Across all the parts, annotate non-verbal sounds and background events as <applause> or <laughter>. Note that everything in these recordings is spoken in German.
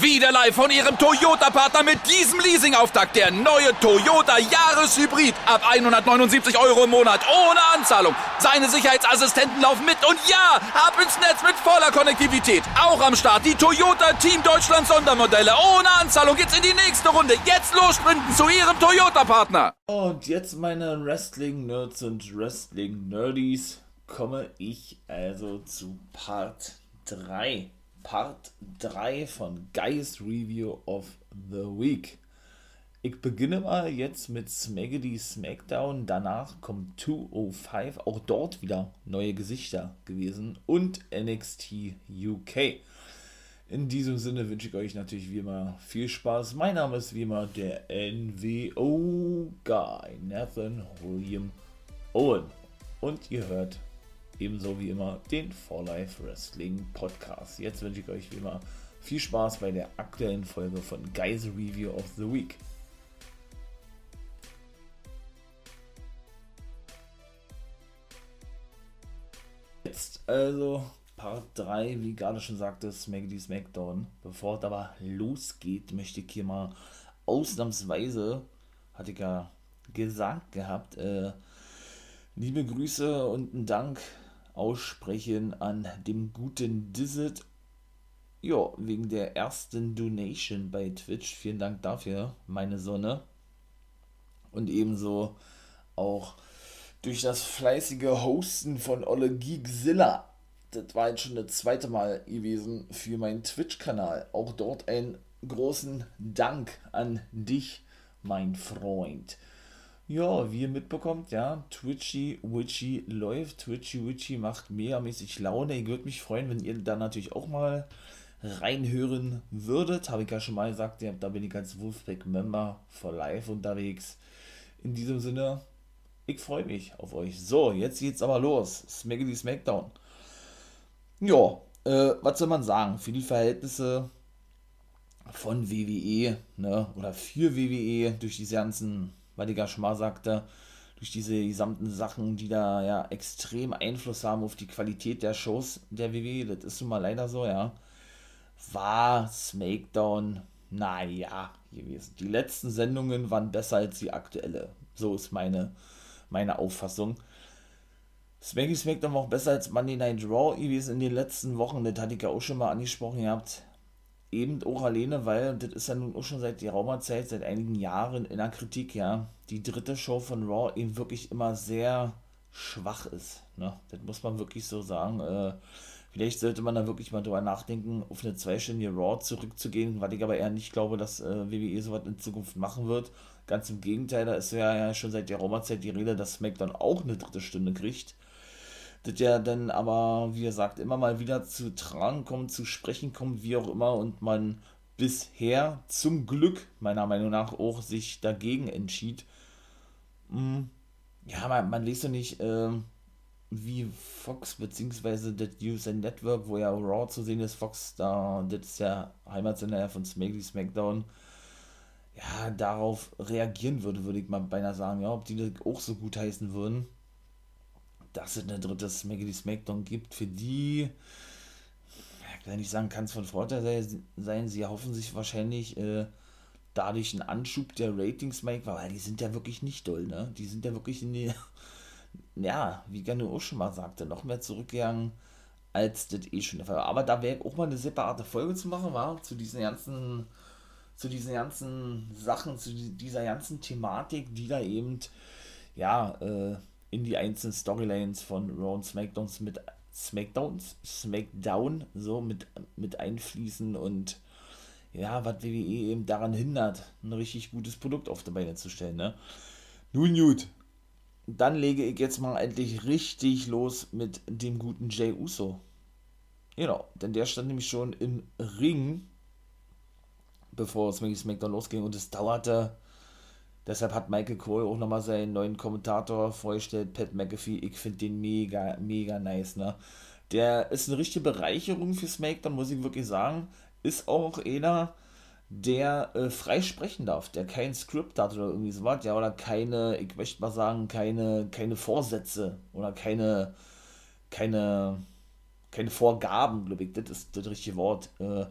Wieder live von Ihrem Toyota-Partner mit diesem Leasing-Auftakt. Der neue Toyota Jahreshybrid. Ab 179 Euro im Monat. Ohne Anzahlung. Seine Sicherheitsassistenten laufen mit. Und ja, ab ins Netz mit voller Konnektivität. Auch am Start die Toyota Team Deutschland Sondermodelle. Ohne Anzahlung geht's in die nächste Runde. Jetzt los sprinten zu Ihrem Toyota-Partner. Und jetzt, meine Wrestling-Nerds und Wrestling-Nerdies, komme ich also zu Part 3 Part 3 von Guys Review of the Week. Ich beginne mal jetzt mit Smaggedy Smackdown, danach kommt 205, auch dort wieder neue Gesichter gewesen und NXT UK. In diesem Sinne wünsche ich euch natürlich wie immer viel Spaß. Mein Name ist wie immer der NWO Guy, Nathan William Owen. Und ihr hört ebenso wie immer den For Life Wrestling Podcast. Jetzt wünsche ich euch wie immer viel Spaß bei der aktuellen Folge von Guys Review of the Week. Jetzt also Part 3, wie gerade schon sagte, Smackdy Smackdown. Bevor es aber losgeht, möchte ich hier mal ausnahmsweise, hatte ich ja gesagt gehabt, äh, liebe Grüße und einen Dank aussprechen an dem guten Dizit. Ja, wegen der ersten Donation bei Twitch. Vielen Dank dafür, meine Sonne. Und ebenso auch durch das fleißige Hosten von Olle Geekzilla. Das war jetzt schon das zweite Mal gewesen für meinen Twitch-Kanal. Auch dort einen großen Dank an dich, mein Freund. Ja, wie ihr mitbekommt, ja, Twitchy Witchy läuft. Twitchy Witchy macht megamäßig Laune. Ich würde mich freuen, wenn ihr da natürlich auch mal reinhören würdet. Habe ich ja schon mal gesagt, ja, da bin ich als Wolfpack-Member for Life unterwegs. In diesem Sinne, ich freue mich auf euch. So, jetzt geht's aber los. Smackety Smackdown. Ja, äh, was soll man sagen? Für die Verhältnisse von WWE, ne, oder für WWE durch diese ganzen schon mal sagte, durch diese gesamten Sachen, die da ja extrem Einfluss haben auf die Qualität der Shows der WWE, das ist nun mal leider so, ja, war SmackDown, naja, gewesen. Die letzten Sendungen waren besser als die aktuelle. So ist meine, meine Auffassung. Smacky SmackDown war auch besser als Monday Night Raw gewesen in den letzten Wochen. Das hatte ich ja auch schon mal angesprochen gehabt eben auch alleine, weil das ist ja nun auch schon seit der Raumerzeit, seit einigen Jahren in der Kritik, ja, die dritte Show von Raw eben wirklich immer sehr schwach ist. Ne? Das muss man wirklich so sagen. Äh, vielleicht sollte man da wirklich mal drüber nachdenken, auf eine zweistündige Raw zurückzugehen, weil ich aber eher nicht glaube, dass äh, WWE sowas in Zukunft machen wird. Ganz im Gegenteil, da ist ja, ja schon seit der Raumerzeit die Rede, dass SmackDown auch eine dritte Stunde kriegt das ja dann aber, wie gesagt, immer mal wieder zu tragen kommt, zu sprechen kommt, wie auch immer, und man bisher zum Glück, meiner Meinung nach, auch sich dagegen entschied. Hm, ja, man, man liest ja nicht, äh, wie Fox bzw. das User Network, wo ja Raw zu sehen ist, Fox, da, das ist ja Heimatsender von Smackly Smackdown, ja, darauf reagieren würde, würde ich mal beinahe sagen, ja, ob die das auch so gut heißen würden dass es eine dritte Smackety Smackdown gibt, für die, ich sagen kann, es von Vorteil sein. Sie erhoffen sich wahrscheinlich äh, dadurch einen Anschub der Ratings, Mike, weil die sind ja wirklich nicht doll, ne? Die sind ja wirklich in die, <laughs> ja, wie gerne auch schon mal sagte, noch mehr zurückgegangen als das eh schon der Fall war. Aber da wäre auch mal eine separate Folge zu machen, war zu diesen ganzen, zu diesen ganzen Sachen, zu dieser ganzen Thematik, die da eben, ja, äh, in die einzelnen Storylines von Raw und SmackDowns mit Smackdowns, Smackdown so mit, mit einfließen und ja, was WWE eben daran hindert, ein richtig gutes Produkt auf die Beine zu stellen, ne? Nun gut, dann lege ich jetzt mal endlich richtig los mit dem guten Jay Uso. Genau, denn der stand nämlich schon im Ring, bevor SmackDown losging und es dauerte Deshalb hat Michael Cole auch nochmal seinen neuen Kommentator vorgestellt, Pat McAfee. Ich finde den mega, mega nice, ne? Der ist eine richtige Bereicherung für SmackDown, muss ich wirklich sagen. Ist auch einer, der äh, frei sprechen darf, der kein Skript hat oder irgendwie sowas, ja, oder keine, ich möchte mal sagen, keine, keine Vorsätze oder keine, keine, keine Vorgaben, glaube ich, das ist das richtige Wort, äh,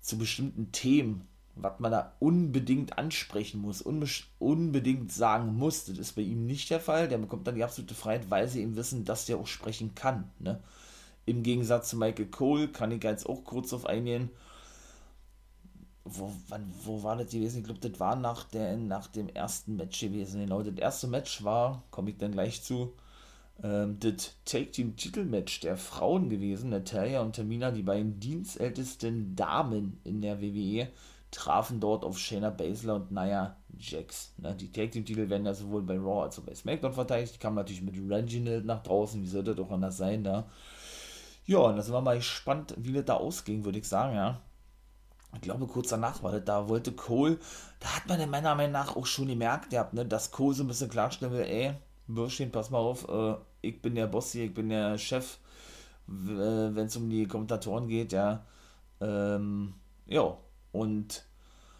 zu bestimmten Themen, was man da unbedingt ansprechen muss, unbedingt sagen muss. Das ist bei ihm nicht der Fall. Der bekommt dann die absolute Freiheit, weil sie eben wissen, dass der auch sprechen kann. Ne? Im Gegensatz zu Michael Cole kann ich jetzt auch kurz auf eingehen. Wo, wann, wo war das gewesen? Ich glaube, das war nach, der, nach dem ersten Match gewesen. Genau, das erste Match war, komme ich dann gleich zu, ähm, das Take Team Titelmatch der Frauen gewesen. Natalia und Tamina, die beiden dienstältesten Damen in der WWE, trafen dort auf Shayna Baszler und Nia Jax. Ne, die Take Team Titel werden ja sowohl bei Raw als auch bei SmackDown verteidigt. Die kamen natürlich mit Reginald nach draußen. Wie sollte das doch anders sein da? Ja, und da sind wir mal gespannt, wie das da ausging, würde ich sagen, ja. Ich glaube, kurz danach war das, da wollte Cole, da hat man in meiner Meinung nach auch schon gemerkt, ja, ne, dass Cole so ein bisschen klarstellen will, ey, Bürschchen, pass mal auf, äh, ich bin der Boss hier, ich bin der Chef, wenn es um die Kommentatoren geht, ja. Ähm, ja, und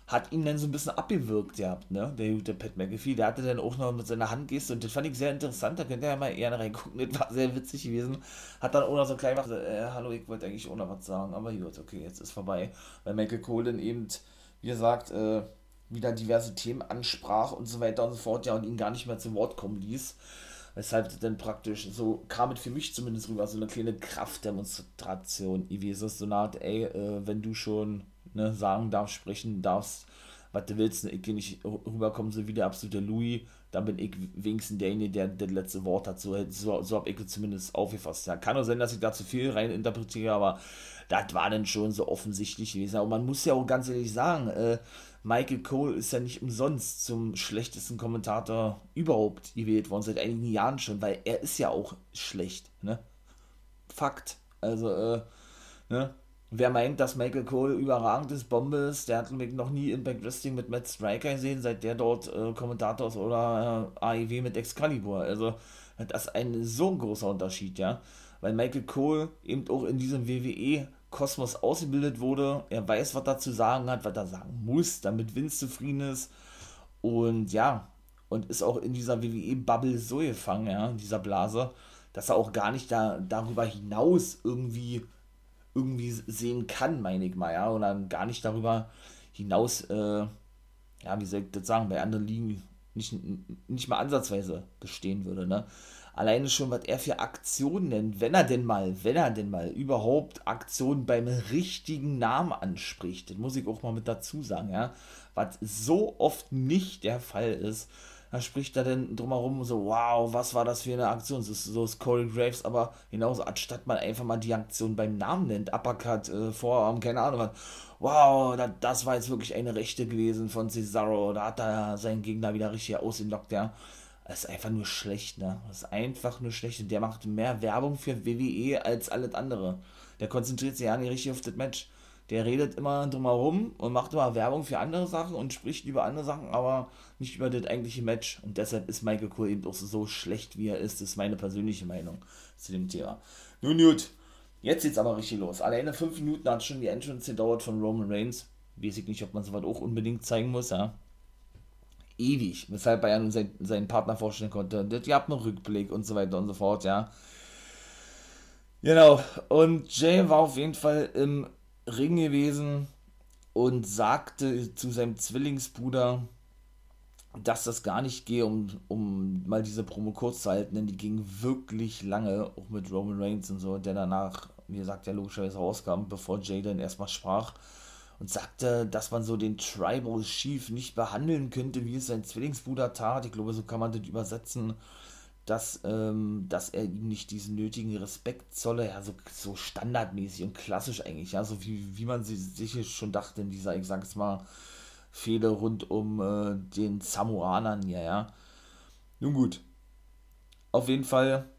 hat ihn dann so ein bisschen abgewürgt gehabt, ne? Der gute Pat McAfee, der hatte dann auch noch mit seiner Handgeste und das fand ich sehr interessant, da könnt ihr ja mal eher reingucken, das war sehr witzig gewesen. Hat dann auch noch so klein gemacht, äh, hallo, ich wollte eigentlich auch noch was sagen, aber gut, okay, jetzt ist vorbei. Weil Michael Cole dann eben, wie gesagt, äh, wieder diverse Themen ansprach und so weiter und so fort, ja, und ihn gar nicht mehr zum Wort kommen ließ. Weshalb dann praktisch, so kam es für mich zumindest rüber, so eine kleine Kraftdemonstration gewesen. So eine Art, ey, äh, wenn du schon ne, sagen darfst, sprechen darfst, was du willst, ne, ich gehe nicht rüberkommen, so wie der absolute Louis, dann bin ich wenigstens derjenige, der das letzte Wort hat. So, so, so habe ich zumindest aufgefasst. Ja, kann auch sein, dass ich da zu viel rein interpretiere, aber das war dann schon so offensichtlich gewesen. Aber man muss ja auch ganz ehrlich sagen, äh, Michael Cole ist ja nicht umsonst zum schlechtesten Kommentator überhaupt gewählt worden, seit einigen Jahren schon, weil er ist ja auch schlecht, ne? Fakt. Also, äh, ne? Wer meint, dass Michael Cole überragend ist, Bombe ist, der hat noch nie Impact Wrestling mit Matt Striker gesehen, seit der dort äh, Kommentator ist oder äh, AEW mit Excalibur. Also, das ist ein so ein großer Unterschied, ja. Weil Michael Cole eben auch in diesem WWE-Kosmos ausgebildet wurde. Er weiß, was er zu sagen hat, was er sagen muss, damit Vince zufrieden ist. Und ja, und ist auch in dieser WWE-Bubble so gefangen, ja, in dieser Blase, dass er auch gar nicht da, darüber hinaus irgendwie irgendwie sehen kann, meine ich mal, ja, und dann gar nicht darüber hinaus, äh, ja, wie soll ich das sagen, bei anderen Ligen nicht, nicht mal ansatzweise bestehen würde, ne? Alleine schon, was er für Aktionen nennt, wenn er denn mal, wenn er denn mal überhaupt Aktionen beim richtigen Namen anspricht, das muss ich auch mal mit dazu sagen, ja, was so oft nicht der Fall ist, da spricht er dann drumherum so, wow, was war das für eine Aktion? So, so ist Corey Graves, aber genauso, anstatt man einfach mal die Aktion beim Namen nennt, Uppercut, äh, Vorarm, keine Ahnung was, wow, da, das war jetzt wirklich eine Rechte gewesen von Cesaro, da hat er seinen Gegner wieder richtig ausgelockt, ja. Das ist einfach nur schlecht, ne? Das ist einfach nur schlecht. Und der macht mehr Werbung für WWE als alles andere. Der konzentriert sich ja nicht richtig auf das Match der redet immer drumherum und macht immer Werbung für andere Sachen und spricht über andere Sachen, aber nicht über das eigentliche Match. Und deshalb ist Michael Cole eben auch so schlecht, wie er ist. Das ist meine persönliche Meinung zu dem Thema. Nun gut, jetzt geht's aber richtig los. Alleine fünf Minuten hat schon die Entrance gedauert von Roman Reigns. Weiß ich nicht, ob man sowas auch unbedingt zeigen muss, ja. Ewig, weshalb er nun sein, seinen Partner vorstellen konnte. Das gab einen Rückblick und so weiter und so fort, ja. Genau, und Jay war auf jeden Fall im Ring gewesen und sagte zu seinem Zwillingsbruder, dass das gar nicht gehe, um, um mal diese Promo kurz zu halten, denn die ging wirklich lange, auch mit Roman Reigns und so, der danach, wie gesagt, ja logischerweise rauskam, bevor Jay dann erstmal sprach und sagte, dass man so den Tribal Chief nicht behandeln könnte, wie es sein Zwillingsbruder tat. Ich glaube, so kann man das übersetzen dass, ähm, dass er ihm nicht diesen nötigen Respekt zolle, ja, so, so standardmäßig und klassisch eigentlich, ja, so wie, wie man sie sich schon dachte in dieser, ich sag's mal, Fehde rund um äh, den Samoanern hier, ja. Nun gut. Auf jeden Fall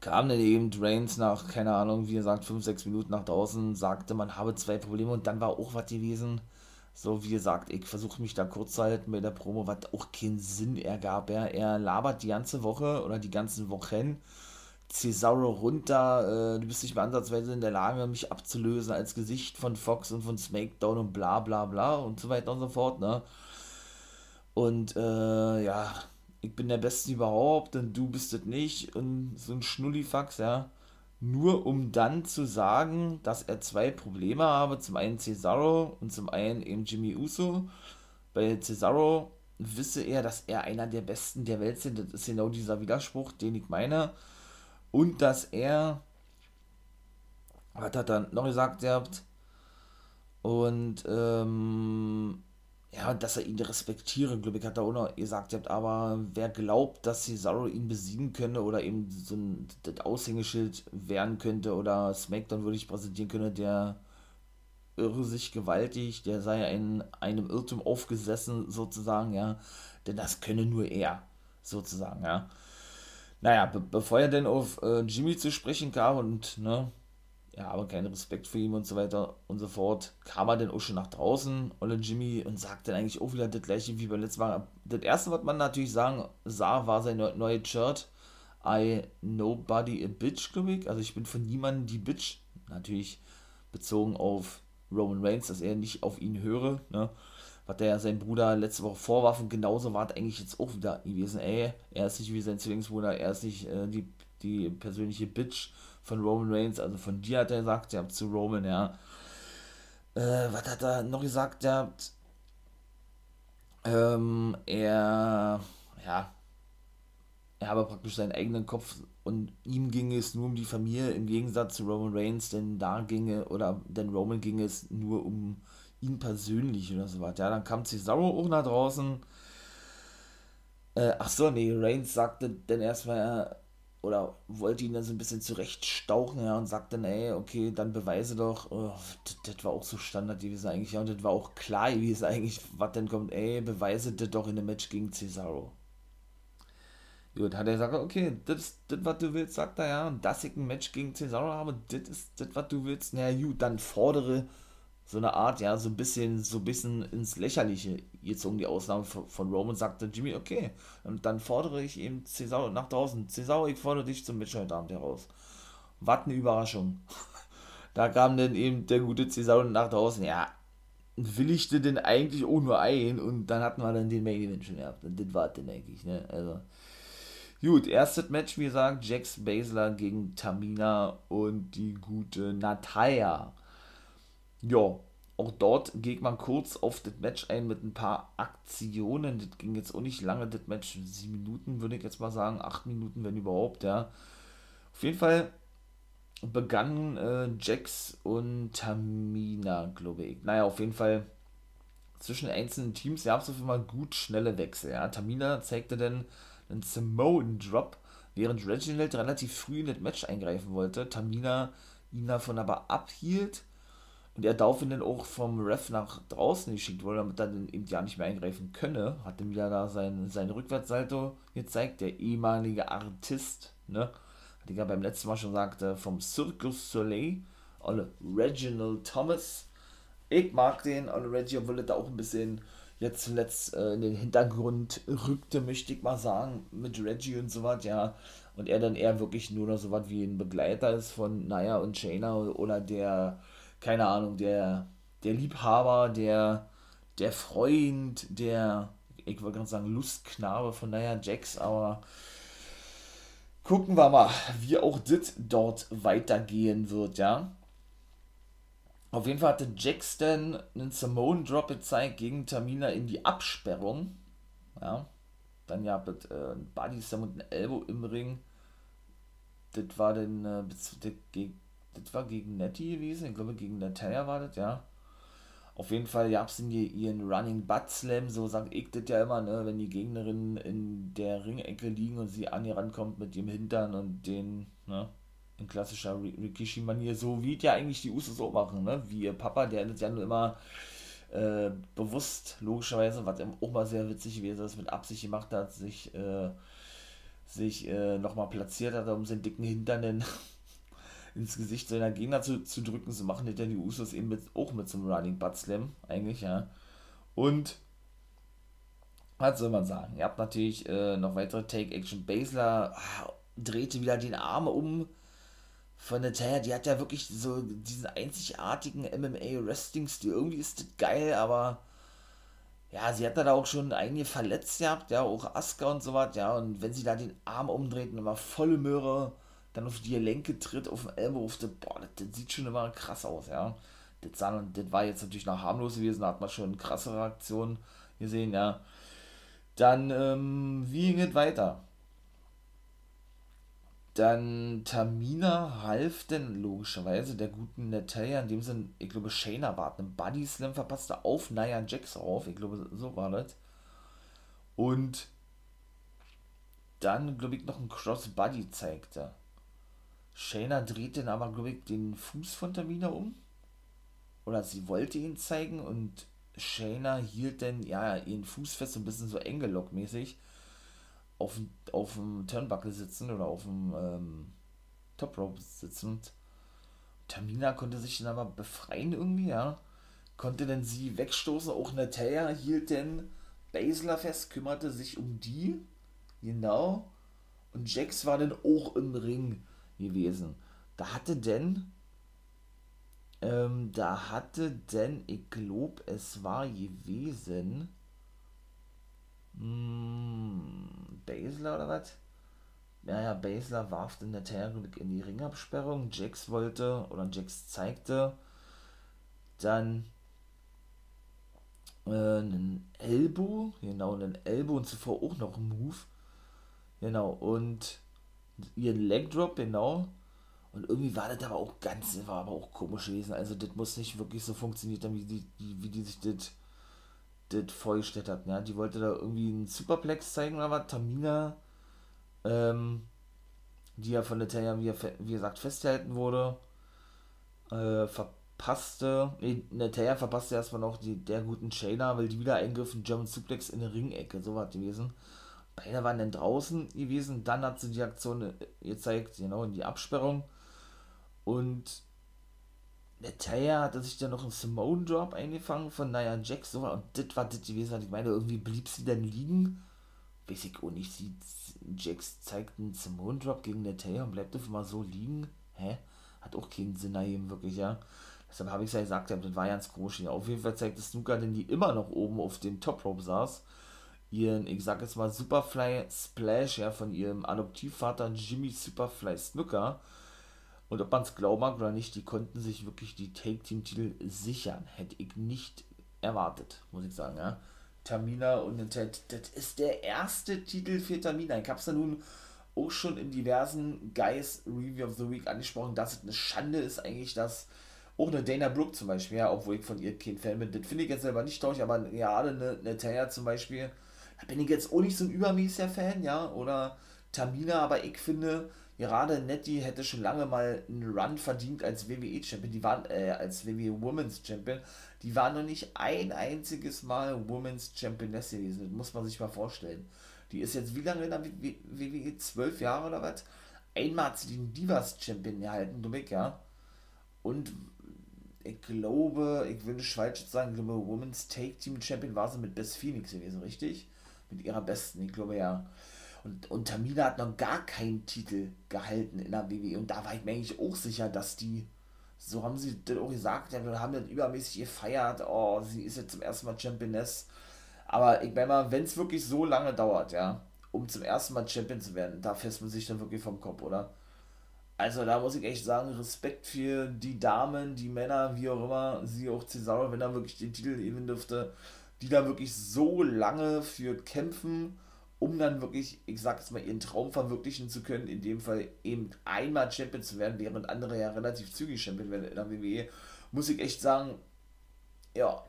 kam dann eben Reigns nach, keine Ahnung, wie gesagt, 5, 6 Minuten nach draußen, sagte, man habe zwei Probleme und dann war auch was gewesen so, wie gesagt, ich versuche mich da kurz zu halten bei der Promo, was auch keinen Sinn ergab. Ja. Er labert die ganze Woche oder die ganzen Wochen Cesaro runter. Äh, du bist nicht mehr ansatzweise in der Lage, mich abzulösen als Gesicht von Fox und von SmackDown und bla bla bla und so weiter und so fort. Ne? Und äh, ja, ich bin der Beste überhaupt und du bist es nicht und so ein Schnullifax, ja. Nur um dann zu sagen, dass er zwei Probleme habe. Zum einen Cesaro und zum einen eben Jimmy Uso. Bei Cesaro wisse er, dass er einer der Besten der Welt sind. Das ist genau dieser Widerspruch, den ich meine. Und dass er, was hat er dann noch gesagt, gehabt? Und, ähm, ja, dass er ihn respektiere, glaube ich, hat er auch noch gesagt, aber wer glaubt, dass Cesaro ihn besiegen könnte oder eben so ein Aushängeschild werden könnte oder SmackDown würde ich präsentieren könnte, der irre sich gewaltig, der sei in einem Irrtum aufgesessen, sozusagen, ja, denn das könne nur er, sozusagen, ja. Naja, be bevor er denn auf äh, Jimmy zu sprechen kam und, ne, ja, aber keinen Respekt für ihn und so weiter und so fort, kam er dann auch schon nach draußen, Olle Jimmy, und sagte dann eigentlich auch wieder das gleiche wie beim letzten Mal. Das erste, was man natürlich sagen sah, war sein neue Shirt, I Nobody a Bitch, glaube ich. Also ich bin von niemandem die Bitch, natürlich bezogen auf Roman Reigns, dass er nicht auf ihn höre, ne? Was der sein Bruder letzte Woche vorwarf und genauso war es eigentlich jetzt auch wieder gewesen. Ey, er ist nicht wie sein Zwillingsbruder, er ist nicht äh, die, die persönliche Bitch von Roman Reigns, also von dir hat er gesagt, ja, zu Roman, ja. Äh, was hat er noch gesagt, ja? Ähm, er, ja, er habe praktisch seinen eigenen Kopf und ihm ging es nur um die Familie im Gegensatz zu Roman Reigns, denn da ginge, oder denn Roman ging es nur um ihn persönlich oder so was. Ja, dann kam Cesaro auch nach draußen. Äh, ach so, nee, Reigns sagte dann erstmal, oder wollte ihn dann so ein bisschen zurechtstauchen, ja, und sagte dann, ey, okay, dann beweise doch, oh, das, war auch so Standard gewesen eigentlich, ja, und das war auch klar wie es eigentlich, was denn kommt, ey, beweise das doch in einem Match gegen Cesaro. Gut, hat er gesagt, okay, das ist das, was du willst, sagt er, ja, und dass ich ein Match gegen Cesaro habe, das ist das, was du willst, naja, gut, dann fordere so eine Art, ja, so ein bisschen, so ein bisschen ins Lächerliche gezogen, die Ausnahme von, Roman, sagte Jimmy, okay, und dann fordere ich eben Cesaro nach draußen. Cesaro, ich fordere dich zum Match heute Abend heraus. Was eine Überraschung. <laughs> da kam dann eben der gute Cesaro nach draußen, ja, willigte denn eigentlich auch nur ein und dann hatten wir dann den Main Event schon gehabt. Und das war dann eigentlich, ne, also. Gut, erstes Match, wie gesagt, Jax Baszler gegen Tamina und die gute Natalia. Ja, auch dort geht man kurz auf das Match ein mit ein paar Aktionen. Das ging jetzt auch nicht lange, das Match, sieben Minuten würde ich jetzt mal sagen, acht Minuten, wenn überhaupt, ja. Auf jeden Fall begannen äh, Jax und Tamina, glaube ich. Naja, auf jeden Fall zwischen einzelnen Teams gab es auf einmal gut schnelle Wechsel. Ja. Tamina zeigte dann einen Samoan Drop, während Reginald relativ früh in das Match eingreifen wollte. Tamina ihn davon aber abhielt und er daraufhin dann auch vom Ref nach draußen geschickt wurde, damit er dann eben ja nicht mehr eingreifen könne. Hat dann wieder da sein, sein Rückwärtssalto gezeigt, der ehemalige Artist, ne? Hat ja beim letzten Mal schon sagte, vom Circus Soleil, alle Reginald Thomas. Ich mag den, alle Reggie, obwohl er da auch ein bisschen jetzt zuletzt äh, in den Hintergrund rückte, möchte ich mal sagen, mit Reggie und so was, ja. Und er dann eher wirklich nur noch so was wie ein Begleiter ist von Naya und Shayna oder der keine Ahnung, der, der Liebhaber, der, der Freund, der, ich wollte gerade sagen, Lustknabe von Nia Jax, aber gucken wir mal, wie auch das dort weitergehen wird, ja. Auf jeden Fall hatte Jax dann einen Simone Drop gezeigt gegen Tamina in die Absperrung. Ja. Dann ja mit äh, Body Slam und ein Elbow im Ring. Das war dann äh, gegen das war gegen Nettie gewesen, ich glaube gegen Natalia war das, ja. Auf jeden Fall gab es ihren Running Butt Slam, so sagt ich das ja immer, ne, wenn die Gegnerinnen in der Ringecke liegen und sie an ihr rankommt mit dem Hintern und den, ne, in klassischer Rikishi-Manier, so wie ja eigentlich die Usos auch machen, ne, wie ihr Papa, der das ja nur immer äh, bewusst, logischerweise, was auch mal sehr witzig gewesen ist, mit Absicht gemacht hat, sich, äh, sich äh, nochmal platziert hat, um seinen dicken Hintern ins Gesicht seiner Gegner zu, zu drücken. So machen das ja die Usos eben mit, auch mit einem Running Butt Slam, eigentlich, ja. Und, was soll man sagen? Ihr habt natürlich äh, noch weitere Take-Action. Basler ah, drehte wieder den Arm um von Natalia. Die hat ja wirklich so diesen einzigartigen MMA-Wrestling-Stil. Irgendwie ist das geil, aber ja, sie hat da auch schon einige verletzt gehabt, ja, auch Asuka und so was, ja, und wenn sie da den Arm umdreht und immer volle Möhre dann auf die Gelenke tritt, auf den Elbow, den, boah, das, das, sieht schon immer krass aus, ja. Das, sah, das war jetzt natürlich noch harmlos gewesen, da hat man schon krasse Reaktionen gesehen, ja. Dann, ähm, wie ging es weiter? Dann Tamina half denn logischerweise der guten Natalia, in dem Sinne, ich glaube, Shayna war einen Body Slam verpasste auf Nia Jax auf. Ich glaube, so war das. Und dann, glaube ich, noch ein Crossbody zeigte. Shayna dreht dann aber, glaube ich, den Fuß von Tamina um. Oder sie wollte ihn zeigen und Shayna hielt dann, ja, ihren Fuß fest, so ein bisschen so Engelock-mäßig auf, auf dem Turnbuckle sitzen oder auf dem ähm, Top Rope sitzen. Tamina konnte sich dann aber befreien irgendwie, ja. Konnte dann sie wegstoßen. Auch Natalia hielt dann Basler fest, kümmerte sich um die. Genau. Und Jax war dann auch im Ring gewesen. Da hatte denn, ähm, da hatte denn, ich glaube, es war gewesen, hm, Basler oder was? Ja, ja, Basler warf den Natalia in die Ringabsperrung. Jax wollte, oder Jax zeigte dann äh, einen Elbow, genau, einen Elbow und zuvor auch noch einen Move. Genau, und ihren Leg Drop, genau. Und irgendwie war das aber auch ganz, war aber auch komisch gewesen. Also das muss nicht wirklich so funktioniert haben, wie die, wie die sich das das vorgestellt hat. Ja? Die wollte da irgendwie einen Superplex zeigen oder was. Tamina, ähm, die ja von Natalia, wie, wie gesagt, festgehalten wurde, äh, verpasste, nee, Natalia verpasste erstmal noch die, der guten Shayna, weil die wieder eingriffen, German Suplex in der Ringecke, so war gewesen. Beide waren dann draußen gewesen, dann hat sie die Aktion äh, gezeigt, genau, in die Absperrung. Und Natalia hatte sich dann noch einen Simone Drop eingefangen von Nia Jax, so, und das war das gewesen, ich meine, irgendwie blieb sie dann liegen. Weiß ich auch nicht, sie, Jax zeigt einen Simone Drop gegen Natalia und bleibt einfach mal so liegen. Hä? Hat auch keinen Sinn ergeben, wirklich, ja. Deshalb habe ich es ja gesagt, das war ganz komisch. Auf jeden Fall zeigt es Snooker, denn die immer noch oben auf dem Top Rope saß, ihren, ich sag jetzt mal, Superfly Splash, ja, von ihrem Adoptivvater Jimmy Superfly Snooker und ob man es glauben mag oder nicht, die konnten sich wirklich die Take-Team-Titel sichern. Hätte ich nicht erwartet, muss ich sagen. Ja. Tamina und Ted, das ist der erste Titel für Tamina. Ich habe es ja nun auch schon in diversen Guys Review of the Week angesprochen, dass es eine Schande ist eigentlich, dass auch eine Dana Brooke zum Beispiel, ja, obwohl ich von ihr kein Fan bin, das finde ich jetzt selber nicht traurig, aber gerade eine, eine Taya zum Beispiel, da bin ich jetzt auch nicht so ein übermäßiger Fan, ja, oder Tamina, aber ich finde, gerade Nettie hätte schon lange mal einen Run verdient als WWE Champion, die waren, äh, als WWE Women's Champion, die war noch nicht ein einziges Mal Women's Championess gewesen, das muss man sich mal vorstellen. Die ist jetzt wie lange in der WWE? Zwölf Jahre oder was? Einmal hat sie den Divas Champion gehalten, du ja. Und ich glaube, ich würde falsch sagen, ich glaube, Women's Take Team Champion war sie mit Best Phoenix gewesen, richtig? Mit ihrer besten, ich glaube ja. Und, und Tamina hat noch gar keinen Titel gehalten in der WWE. Und da war ich mir eigentlich auch sicher, dass die, so haben sie das auch gesagt, ja, haben das übermäßig gefeiert, oh, sie ist jetzt zum ersten Mal Championess. Aber ich meine mal, wenn es wirklich so lange dauert, ja, um zum ersten Mal Champion zu werden, da fässt man sich dann wirklich vom Kopf, oder? Also da muss ich echt sagen, Respekt für die Damen, die Männer, wie auch immer, sie auch Cesaro, wenn er wirklich den Titel gewinnen dürfte, die da wirklich so lange für kämpfen um dann wirklich, ich sag jetzt mal, ihren Traum verwirklichen zu können, in dem Fall eben einmal Champion zu werden, während andere ja relativ zügig Champion werden in der WWE, muss ich echt sagen, ja,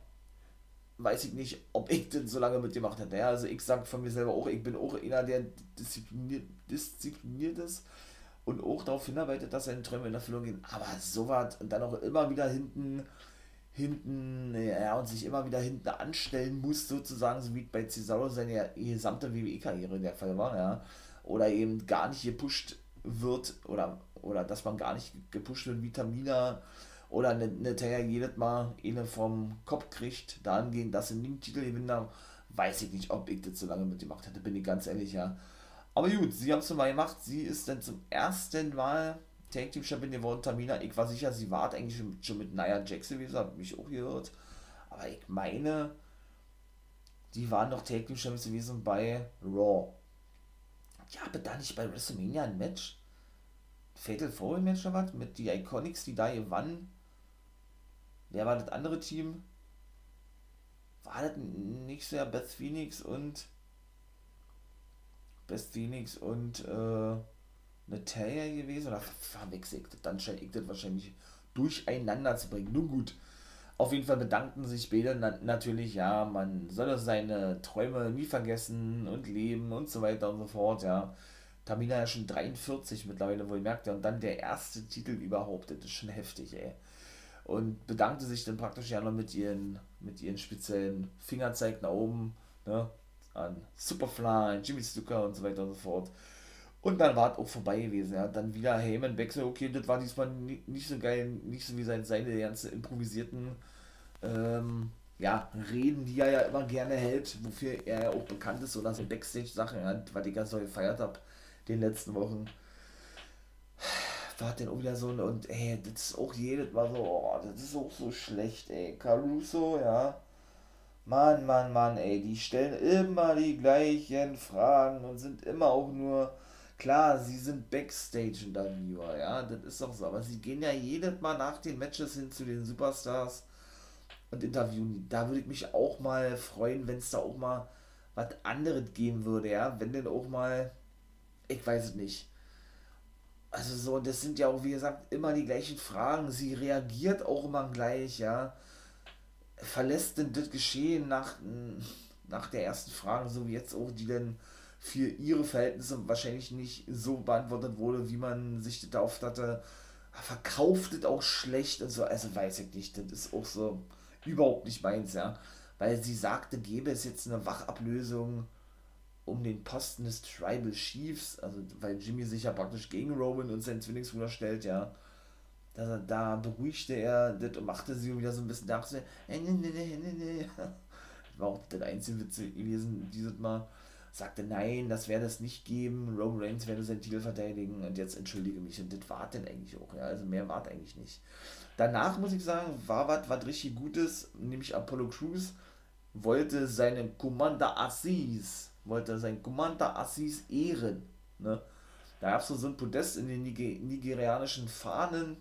weiß ich nicht, ob ich denn so lange mitgemacht hätte. Ja, also ich sag von mir selber auch, ich bin auch einer, der diszipliniert, diszipliniert ist und auch darauf hinarbeitet, dass seine Träume in Erfüllung gehen. Aber sowas und dann auch immer wieder hinten hinten, ja, und sich immer wieder hinten anstellen muss, sozusagen, so wie bei Cesaro seine gesamte WWE-Karriere der Fall war, ja. Oder eben gar nicht gepusht wird, oder, oder dass man gar nicht gepusht wird wie Tamina oder eine, eine jedes Mal eine vom Kopf kriegt, dahingehend, dass sie den Titel gewinnen, weiß ich nicht, ob ich das so lange mitgemacht hätte, bin ich ganz ehrlich, ja. Aber gut, sie haben es mal gemacht, sie ist dann zum ersten Mal Tag Team Champion geworden, Tamina. Ich war sicher, sie war eigentlich schon mit Nia Jackson gewesen, habe mich auch gehört. Aber ich meine, die waren noch Tag Team Champions gewesen bei Raw. Ja, aber da nicht bei WrestleMania ein Match? Fatal Four Match oder was? Mit die Iconics, die da gewannen. Wer war das andere Team? War das nicht ja Beth Phoenix und Beth Phoenix und äh, Natalia gewesen? Oder verwechselt? Dann scheint ich das wahrscheinlich durcheinander zu bringen. Nun gut. Auf jeden Fall bedankten sich beide na natürlich, ja, man solle seine Träume nie vergessen und leben und so weiter und so fort, ja. Tamina ja schon 43 mittlerweile wohl merkt er und dann der erste Titel überhaupt, das ist schon heftig, ey. Und bedankte sich dann praktisch ja noch mit ihren, mit ihren speziellen Fingerzeig nach oben, ne, an Superfly, Jimmy Stucker und so weiter und so fort. Und dann war es auch vorbei gewesen. Ja. Dann wieder Heyman wechsel, okay, das war diesmal nicht so geil, nicht so wie seine, seine ganzen improvisierten ähm, ja, Reden, die er ja immer gerne hält, wofür er ja auch bekannt ist, oder so Backstage-Sachen, ja, was ich ganz so gefeiert habe, den letzten Wochen. War denn auch wieder so, und ey, das ist auch jedes Mal so, oh, das ist auch so schlecht, ey. Caruso, ja. Mann, Mann, Mann, ey, die stellen immer die gleichen Fragen und sind immer auch nur, klar, sie sind Backstage-Interviewer, ja, das ist doch so, aber sie gehen ja jedes Mal nach den Matches hin zu den Superstars und interviewen. Da würde ich mich auch mal freuen, wenn es da auch mal was anderes geben würde, ja, wenn denn auch mal, ich weiß es nicht. Also so, das sind ja auch, wie gesagt, immer die gleichen Fragen. Sie reagiert auch immer gleich, ja. Verlässt denn das Geschehen nach, nach der ersten Frage, so wie jetzt auch, die dann für ihre Verhältnisse wahrscheinlich nicht so beantwortet wurde, wie man sich das erhofft hatte. Verkauft es auch schlecht und so, also weiß ich nicht, das ist auch so überhaupt nicht meins, ja. Weil sie sagte, gäbe es jetzt eine Wachablösung um den Posten des Tribal Chiefs, also weil Jimmy sich ja praktisch gegen Roman und seinen Zwillingsbruder stellt, ja. Da, da beruhigte er das und machte sie wieder so ein bisschen, dachte, äh, nee. <laughs> War auch der einzige Witz gewesen, dieses Mal. Sagte, nein, das werde es nicht geben, Roman Reigns werde seinen Titel verteidigen und jetzt entschuldige mich. Und das war denn eigentlich auch, ja. Also mehr war eigentlich nicht. Danach muss ich sagen, war was, was richtig Gutes, nämlich Apollo Crews wollte seinen Commander Assis, wollte seinen Commander Assis ehren. Ne? Da gab es so ein Podest in den Niger nigerianischen Fahnen,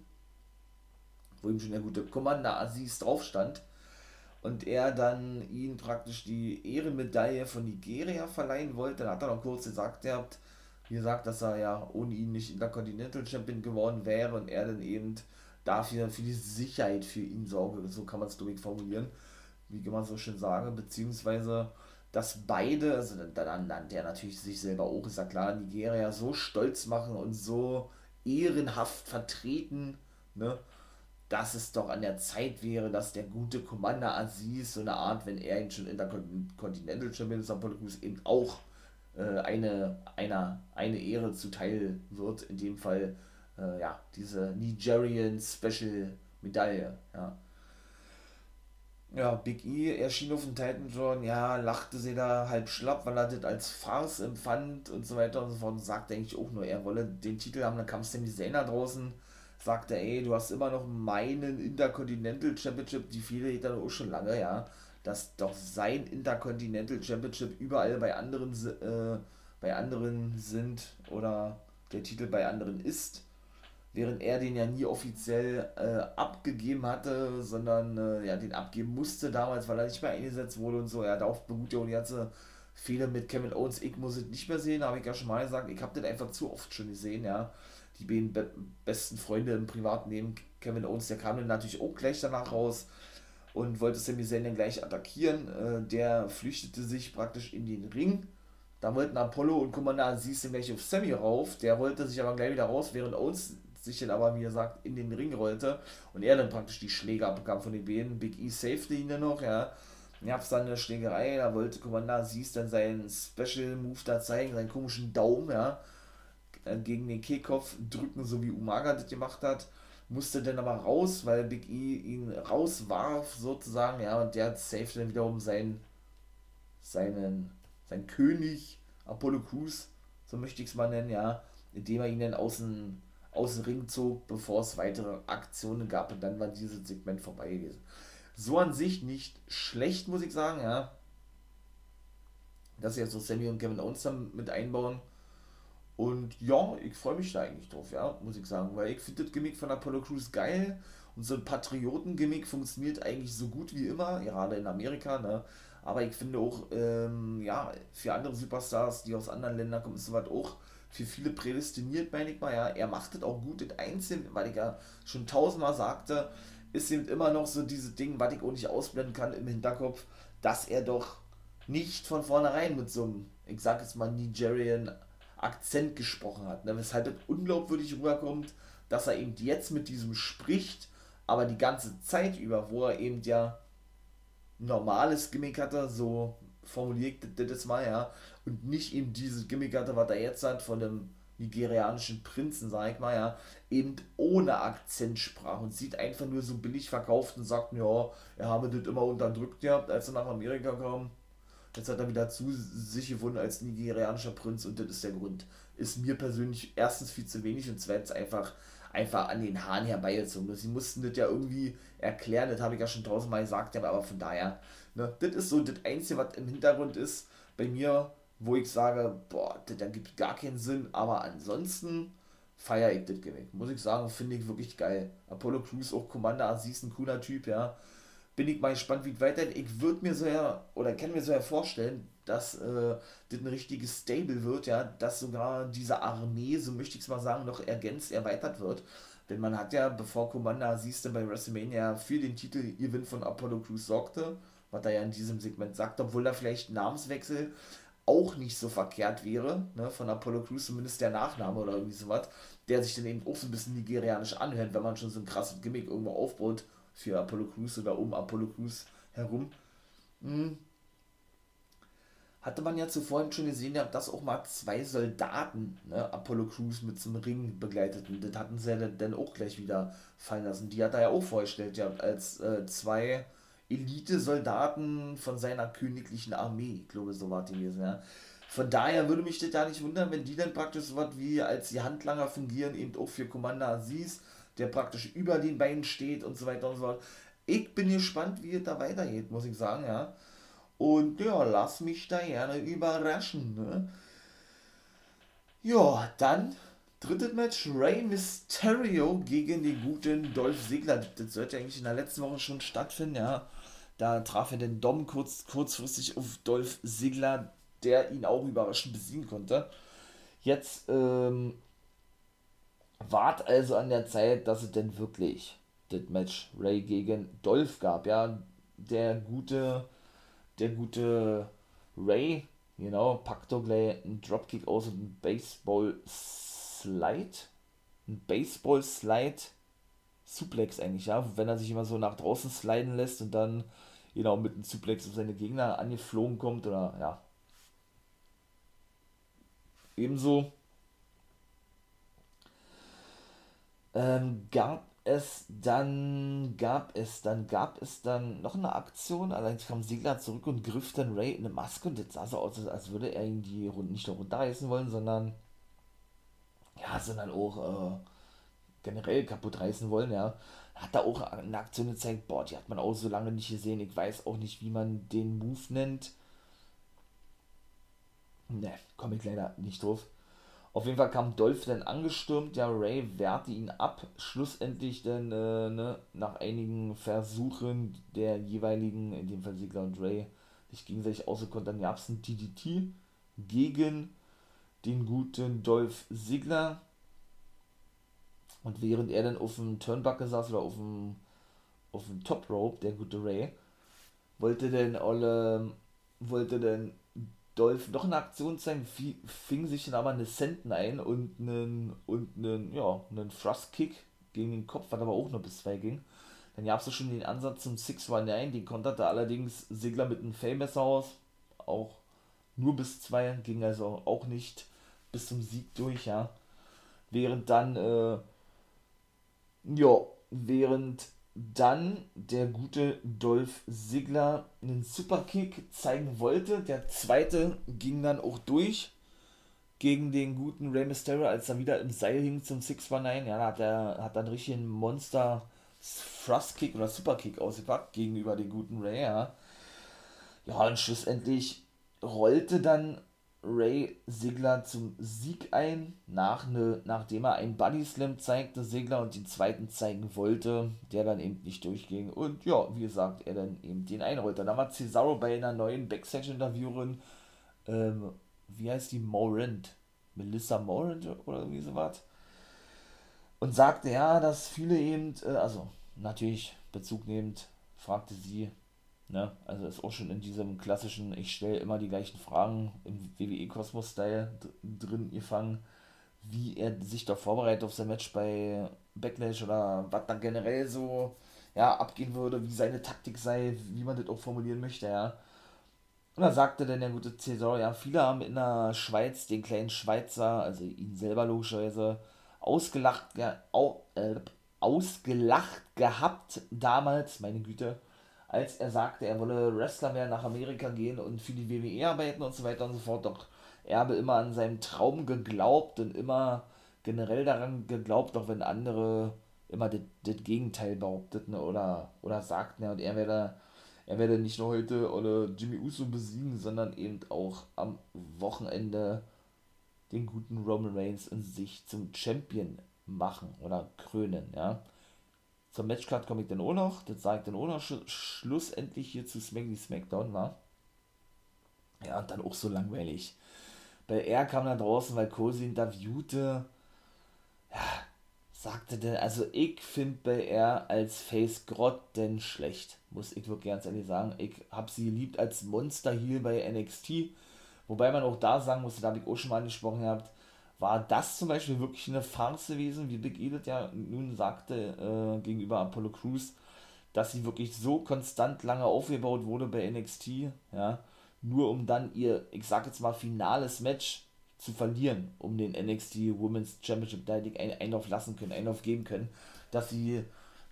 wo ihm schon der gute Commander Aziz drauf stand. Und er dann ihn praktisch die Ehrenmedaille von Nigeria verleihen wollte. Da hat er noch kurz gesagt, er hat gesagt, dass er ja ohne ihn nicht Intercontinental Champion geworden wäre und er dann eben dafür, für die Sicherheit für ihn sorge, so kann man es durch formulieren, wie man so schön sagen, beziehungsweise, dass beide, also dann nannte er natürlich sich selber auch, ist ja klar, Nigeria so stolz machen und so ehrenhaft vertreten, ne, dass es doch an der Zeit wäre, dass der gute Commander Aziz so eine Art, wenn er ihn schon in der Continental Champion ist, eben auch äh, eine, einer, eine Ehre zuteil wird, in dem Fall äh, ja, diese Nigerian Special Medaille, ja. Ja, Big E erschien auf dem Titan schon, ja, lachte sie da halb schlapp, weil er das als Farce empfand und so weiter und so fort und sagte eigentlich auch nur, er wolle den Titel haben, dann kam Sami Zayn da draußen, sagte, ey, du hast immer noch meinen Intercontinental Championship, die viele dann auch schon lange, ja, dass doch sein Intercontinental Championship überall bei anderen, äh, bei anderen sind oder der Titel bei anderen ist während er den ja nie offiziell äh, abgegeben hatte, sondern äh, ja, den abgeben musste damals, weil er nicht mehr eingesetzt wurde und so. Ja, darauf beruht ja die ganze Fehler mit Kevin Owens. Ich muss es nicht mehr sehen, habe ich ja schon mal gesagt. Ich habe den einfach zu oft schon gesehen, ja. Die beiden be besten Freunde im Privatleben, Kevin Owens, der kam dann natürlich auch gleich danach raus und wollte Sami Zayn dann gleich attackieren. Äh, der flüchtete sich praktisch in den Ring. Da wollten Apollo und Commander siehst du gleich auf Sammy rauf. Der wollte sich aber gleich wieder raus, während Owens sich dann aber, wie gesagt, in den Ring rollte und er dann praktisch die Schläge abbekam von den Bäden. Big E safety ihn dann noch, ja. Dann gab es dann eine Schlägerei, da wollte Commander siehst dann seinen Special Move da zeigen, seinen komischen Daumen, ja, äh, gegen den Kehlkopf drücken, so wie Umaga das gemacht hat. Musste dann aber raus, weil Big E ihn rauswarf, sozusagen, ja, und der safe dann wiederum seinen, seinen, sein König, Apollo Crews, so möchte ich es mal nennen, ja, indem er ihn dann außen aus dem Ring zog, bevor es weitere Aktionen gab und dann war dieses Segment vorbei gewesen. So an sich nicht schlecht, muss ich sagen, ja. Dass sie jetzt so Sammy und Kevin Owens dann mit einbauen. Und ja, ich freue mich da eigentlich drauf, ja, muss ich sagen, weil ich finde das Gimmick von Apollo Crews geil und so ein Patrioten-Gimmick funktioniert eigentlich so gut wie immer, gerade in Amerika, ne? Aber ich finde auch, ähm, ja, für andere Superstars, die aus anderen Ländern kommen, ist sowas auch für viele prädestiniert, meine ich mal, ja. Er macht das auch gut, das Einzige, weil ich ja schon tausendmal sagte, ist eben immer noch so dieses Ding, was ich auch nicht ausblenden kann im Hinterkopf, dass er doch nicht von vornherein mit so einem, ich sag jetzt mal, Nigerian Akzent gesprochen hat. Ne? Weshalb es unglaubwürdig rüberkommt, dass er eben jetzt mit diesem spricht, aber die ganze Zeit über, wo er eben ja normales Gimmick hatte, so formuliert das mal, ja, und nicht eben dieses Gimmick hatte, was er jetzt hat, von dem nigerianischen Prinzen, sag ich mal, ja, eben ohne Akzent sprach und sieht einfach nur so billig verkauft und sagt, ja, er habe das immer unterdrückt gehabt, als er nach Amerika kam. Jetzt hat er wieder zu sich gewonnen als nigerianischer Prinz und das ist der Grund. Ist mir persönlich erstens viel zu wenig und zweitens einfach, einfach an den Haaren herbeigezogen. Sie mussten das ja irgendwie erklären, das habe ich ja schon tausendmal gesagt, aber von daher, ne, das ist so das Einzige, was im Hintergrund ist bei mir, wo ich sage, boah, das ergibt gar keinen Sinn, aber ansonsten feiere ich das Gimmick. Muss ich sagen, finde ich wirklich geil. Apollo Crews, auch Commander Aziz, ein cooler Typ, ja bin ich mal gespannt, wie es weitergeht. Ich würde mir so ja, oder kann mir so ja vorstellen, dass äh, das ein richtiges Stable wird, ja, dass sogar diese Armee, so möchte ich es mal sagen, noch ergänzt, erweitert wird. Denn man hat ja, bevor Commander siehst du bei WrestleMania für den Titel Gewinn von Apollo Crews sorgte, was er ja in diesem Segment sagt, obwohl da vielleicht Namenswechsel auch nicht so verkehrt wäre, ne, von Apollo Crews, zumindest der Nachname oder irgendwie sowas, der sich dann eben auch so ein bisschen nigerianisch anhört, wenn man schon so ein krasses Gimmick irgendwo aufbaut für Apollo Crews oder um Apollo Crews herum. Hm. Hatte man ja zuvor schon gesehen, dass auch mal zwei Soldaten ne, Apollo Crews mit zum Ring begleiteten. Das hatten sie ja dann auch gleich wieder fallen lassen. Die hat er ja auch vorgestellt, ja, als äh, zwei Elite-Soldaten von seiner königlichen Armee. Ich glaube, so war die gewesen, ja. Von daher würde mich das ja nicht wundern, wenn die dann praktisch so was wie als die Handlanger fungieren, eben auch für Commander Aziz der praktisch über den Beinen steht und so weiter und so fort. Ich bin gespannt, wie es da weitergeht, muss ich sagen, ja. Und ja, lass mich da gerne überraschen. Ne? Ja, dann drittes Match: Rey Mysterio gegen den guten Dolph Ziggler. Das sollte eigentlich in der letzten Woche schon stattfinden, ja. Da traf er den Dom kurz, kurzfristig auf Dolph Ziggler, der ihn auch überraschend besiegen konnte. Jetzt ähm, wart also an der Zeit, dass es denn wirklich das Match Ray gegen Dolph gab, ja. Der gute, der gute Ray, genau, packt doch gleich einen Dropkick aus und einen Baseball Slide. Ein Baseball Slide Suplex eigentlich, ja. Wenn er sich immer so nach draußen sliden lässt und dann, genau, mit einem Suplex auf seine Gegner angeflogen kommt oder, ja. Ebenso ähm, gab es dann, gab es dann, gab es dann noch eine Aktion, allerdings kam Sigler zurück und griff dann Ray in eine Maske und jetzt sah so aus, als würde er ihn die Runde nicht nur runterreißen wollen, sondern ja, sondern auch äh, generell kaputt reißen wollen, ja. Hat da auch eine Aktion gezeigt, boah, die hat man auch so lange nicht gesehen. Ich weiß auch nicht, wie man den Move nennt. Ne, komme ich leider nicht drauf. Auf jeden Fall kam Dolph dann angestürmt, der Ray wehrte ihn ab, schlussendlich dann äh, ne, nach einigen Versuchen der jeweiligen, in dem Fall Sigler und Ray, sich gegenseitig ausgekontert, dann gab es ein DDT gegen den guten Dolph Sigler. Und während er dann auf dem Turnbuckle saß oder auf dem, auf dem Top Rope, der gute Ray, wollte dann alle, wollte dann Dolph noch eine Aktion zeigen, fing sich dann aber eine Senten ein und einen, und einen, ja, einen Thrust-Kick gegen den Kopf, was aber auch nur bis zwei ging. Dann gab es schon den Ansatz zum 619, den konterte allerdings Segler mit einem Fellmesser aus, auch nur bis zwei, ging also auch nicht bis zum Sieg durch, ja. Während dann, äh, ja, während dann der gute Dolph Ziggler einen Superkick zeigen wollte. Der zweite ging dann auch durch gegen den guten Rey Mysterio, als er wieder im Seil hing zum 619. Ja, da hat er hat dann richtig einen Monster Thrust Kick oder Superkick ausgepackt gegenüber den guten Ray. Ja. ja, und schlussendlich rollte dann Ray Sigler zum Sieg ein, nach ne, nachdem er einen Buddy Slam zeigte, Sigler und den zweiten zeigen wollte, der dann eben nicht durchging. Und ja, wie gesagt, er dann eben den einrollte. Dann war Cesaro bei einer neuen Backstage-Interviewerin, ähm, wie heißt die, Morant, Melissa Morant oder wie so was, und sagte ja, dass viele eben, äh, also natürlich Bezug nehmend, fragte sie, Ne? Also ist auch schon in diesem klassischen, ich stelle immer die gleichen Fragen im WWE-Kosmos-Style drin gefangen, wie er sich doch vorbereitet auf sein Match bei Backlash oder was dann generell so ja, abgehen würde, wie seine Taktik sei, wie man das auch formulieren möchte, ja. Und da sagte dann der gute Cesar, ja, viele haben in der Schweiz den kleinen Schweizer, also ihn selber logischerweise, ausgelacht, ja, au, äh, ausgelacht gehabt damals, meine Güte, als er sagte, er wolle Wrestler mehr nach Amerika gehen und für die WWE arbeiten und so weiter und so fort. Doch er habe immer an seinem Traum geglaubt und immer generell daran geglaubt, auch wenn andere immer das, das Gegenteil behaupteten oder, oder sagten, ja, und er werde, er werde nicht nur heute oder Jimmy Uso besiegen, sondern eben auch am Wochenende den guten Roman Reigns in sich zum Champion machen oder krönen, ja. Zum Matchcard komme ich dann auch noch. Das sage ich dann auch noch sch schlussendlich hier zu Smacky Smackdown war. Ja, und dann auch so langweilig. Bei er kam dann draußen, weil Cosi interviewte. Ja, sagte denn, also ich finde bei er als Face denn schlecht. Muss ich wirklich ganz ehrlich sagen. Ich habe sie geliebt als Monster Heel bei NXT. Wobei man auch da sagen muss, da habe ich auch schon mal angesprochen gehabt, war das zum Beispiel wirklich eine Farce gewesen, wie Big Edith ja nun sagte äh, gegenüber Apollo Crews, dass sie wirklich so konstant lange aufgebaut wurde bei NXT, ja, nur um dann ihr, ich sag jetzt mal, finales Match zu verlieren, um den NXT Women's Championship Title ein Einlauf lassen können, Einlauf geben können, dass sie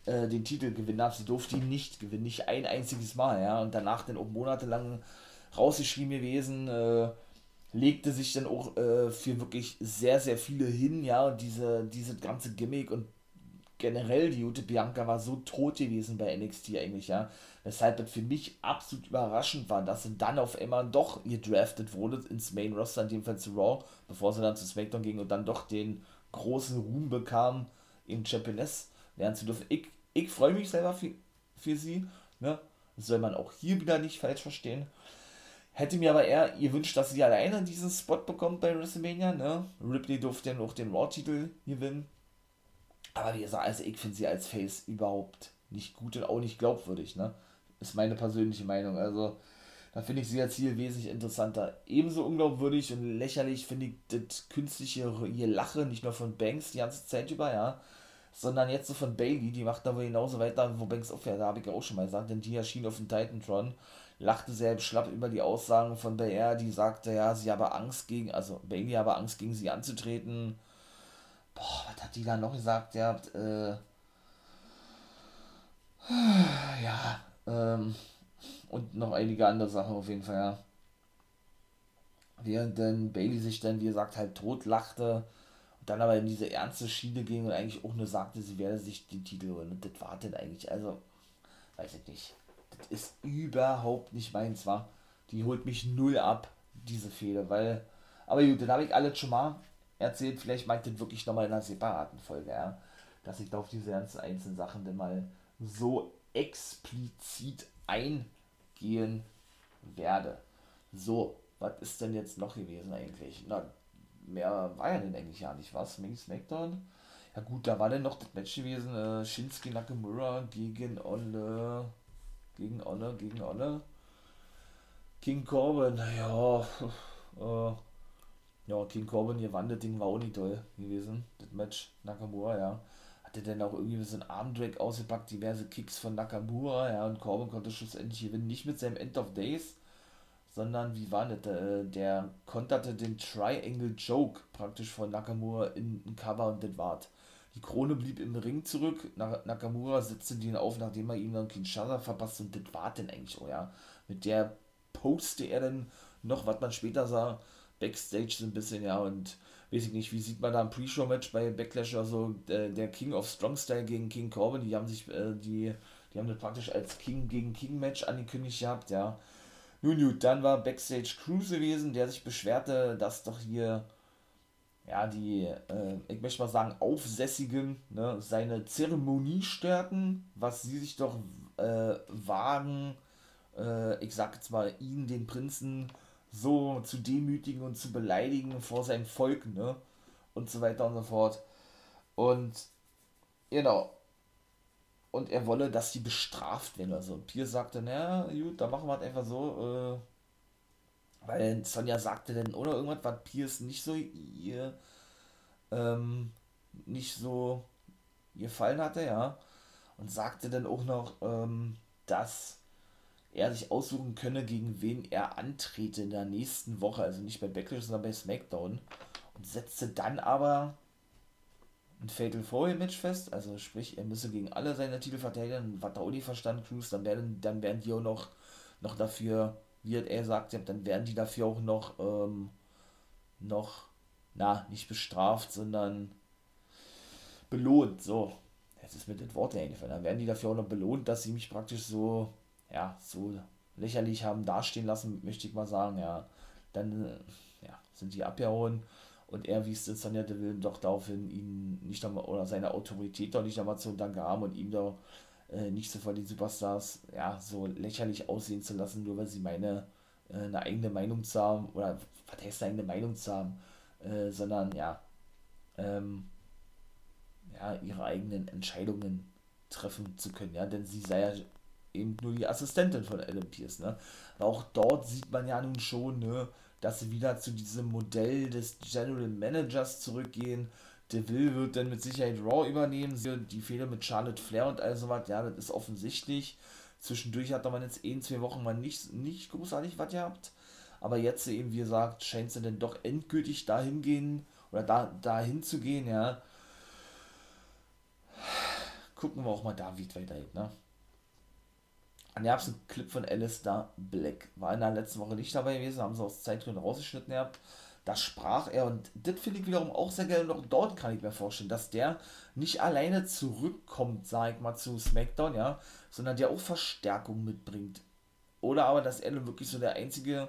äh, den Titel gewinnen darf. Sie durfte ihn nicht gewinnen, nicht ein einziges Mal, ja, und danach dann auch monatelang rausgeschrieben gewesen, äh, legte sich dann auch äh, für wirklich sehr, sehr viele hin, ja, und diese, diese ganze Gimmick und generell die Jute Bianca war so tot gewesen bei NXT eigentlich, ja, weshalb das für mich absolut überraschend war, dass sie dann auf einmal doch gedraftet wurde ins Main Roster, in dem Fall zu Raw, bevor sie dann zu SmackDown ging und dann doch den großen Ruhm bekam, im Championess lernen zu dürfen. Ich, ich freue mich selber für, für sie, ne, das soll man auch hier wieder nicht falsch verstehen. Hätte mir aber eher gewünscht, dass sie alleine diesen Spot bekommt bei WrestleMania. Ne? Ripley durfte ja noch den Raw-Titel gewinnen. Aber wie gesagt, also ich finde sie als Face überhaupt nicht gut und auch nicht glaubwürdig. Ne? Ist meine persönliche Meinung. Also da finde ich sie als Ziel wesentlich interessanter. Ebenso unglaubwürdig und lächerlich finde ich das künstliche hier Lache, nicht nur von Banks die ganze Zeit über, ja, sondern jetzt so von Bailey, die macht da wohl genauso weiter, wo Banks aufhört, da habe ich ja auch schon mal gesagt, denn die erschien auf dem Titantron lachte selbst schlapp über die Aussagen von BR, die sagte, ja, sie habe Angst gegen, also Bailey habe Angst gegen sie anzutreten. Boah, was hat die da noch gesagt? Ja, äh, ja, ähm, und noch einige andere Sachen auf jeden Fall, ja. Während dann Bailey sich dann, wie gesagt, halt tot lachte und dann aber in diese ernste Schiene ging und eigentlich auch nur sagte, sie werde sich den Titel holen. Und das war dann eigentlich, also, weiß ich nicht ist überhaupt nicht meins, war. Die holt mich null ab, diese Fehler, weil. Aber gut, dann habe ich alles schon mal erzählt. Vielleicht meint das wirklich nochmal in einer separaten Folge, ja. Dass ich da auf diese ganzen einzelnen Sachen dann mal so explizit eingehen werde. So, was ist denn jetzt noch gewesen eigentlich? Na, mehr war ja denn eigentlich ja nicht, was? Mini Smackdown? Ja gut, da war dann noch das Match gewesen, äh, Shinsuke Nakamura gegen Olle gegen Honor, gegen Honor. King Corbin, ja, äh, ja, King Corbin gewann, das Ding war auch nicht toll gewesen, das Match, Nakamura, ja. Hatte dann auch irgendwie so einen Armdrag ausgepackt, diverse Kicks von Nakamura, ja, und Corbin konnte schlussendlich gewinnen, nicht mit seinem End of Days, sondern wie war das, der, der konterte den Triangle Joke praktisch von Nakamura in ein Cover und das war's. Die Krone blieb im Ring zurück. Nakamura setzte den auf, nachdem er ihm dann Kinshasa verpasst und das war denn eigentlich auch, ja. Mit der poste er dann noch, was man später sah, Backstage so ein bisschen, ja, und weiß ich nicht, wie sieht man da ein Pre-Show-Match bei Backlash oder so, der, der, King of Strong Style gegen King Corbin, die haben sich, äh, die, die haben das praktisch als King gegen King Match angekündigt gehabt, ja. Nun gut, dann war Backstage Cruise gewesen, der sich beschwerte, dass doch hier, ja, die, äh, ich möchte mal sagen, Aufsässigen, ne, seine Zeremonie störten, was sie sich doch äh, wagen, äh, ich sag jetzt mal, ihn, den Prinzen, so zu demütigen und zu beleidigen vor seinem Volk, ne, und so weiter und so fort. Und, genau, und er wolle, dass sie bestraft werden. Also Pierce sagte, na gut, dann machen wir es einfach so, äh, weil Sonja sagte dann, oder irgendwas, was Pierce nicht so ihr, ähm, nicht so gefallen hatte, ja. Und sagte dann auch noch, ähm, dass er sich aussuchen könne, gegen wen er antrete in der nächsten Woche, also nicht bei Backlash, sondern bei SmackDown. Und setzte dann aber ein Fatal Four Match fest, also sprich, er müsse gegen alle seine Titel verteidigen, was da auch nicht verstanden, Cruz, dann werden, dann werden die auch noch, noch dafür, wie er sagt, dann werden die dafür auch noch, ähm, noch, na, nicht bestraft, sondern belohnt, so. Jetzt ist mir das Wort eingefallen. Dann werden die dafür auch noch belohnt, dass sie mich praktisch so, ja, so lächerlich haben dastehen lassen, möchte ich mal sagen, ja. Dann, äh, ja, sind die abgehauen und er wies es Sonja Deville doch daraufhin, ihn nicht einmal, oder seine Autorität doch nicht einmal zu danken haben und ihm doch äh, nicht so vor den Superstars ja, so lächerlich aussehen zu lassen, nur weil sie meine äh, eine eigene Meinung zu haben, oder was heißt eine eigene Meinung zu haben, äh, sondern ja, ähm, ja, ihre eigenen Entscheidungen treffen zu können, ja, denn sie sei ja eben nur die Assistentin von Adam Pierce, ne? Aber auch dort sieht man ja nun schon, ne, dass sie wieder zu diesem Modell des General Managers zurückgehen. Deville wird dann mit Sicherheit Raw übernehmen. Die Fehler mit Charlotte Flair und all sowas, ja, das ist offensichtlich. Zwischendurch hat man jetzt ein, zwei Wochen mal nicht, nicht großartig was gehabt. Aber jetzt eben, wie gesagt, scheint sie dann doch endgültig dahin gehen oder da, dahin zu gehen, ja. Gucken wir auch mal da, wie es weitergeht, ne? Dann gab es einen Clip von Alistair Black. War in der letzten Woche nicht dabei gewesen, haben sie aus Zeitgründen rausgeschnitten gehabt. Da sprach er und das finde ich wiederum auch sehr geil und auch dort kann ich mir vorstellen, dass der nicht alleine zurückkommt, sag ich mal, zu SmackDown, ja, sondern der auch Verstärkung mitbringt. Oder aber, dass er wirklich so der einzige,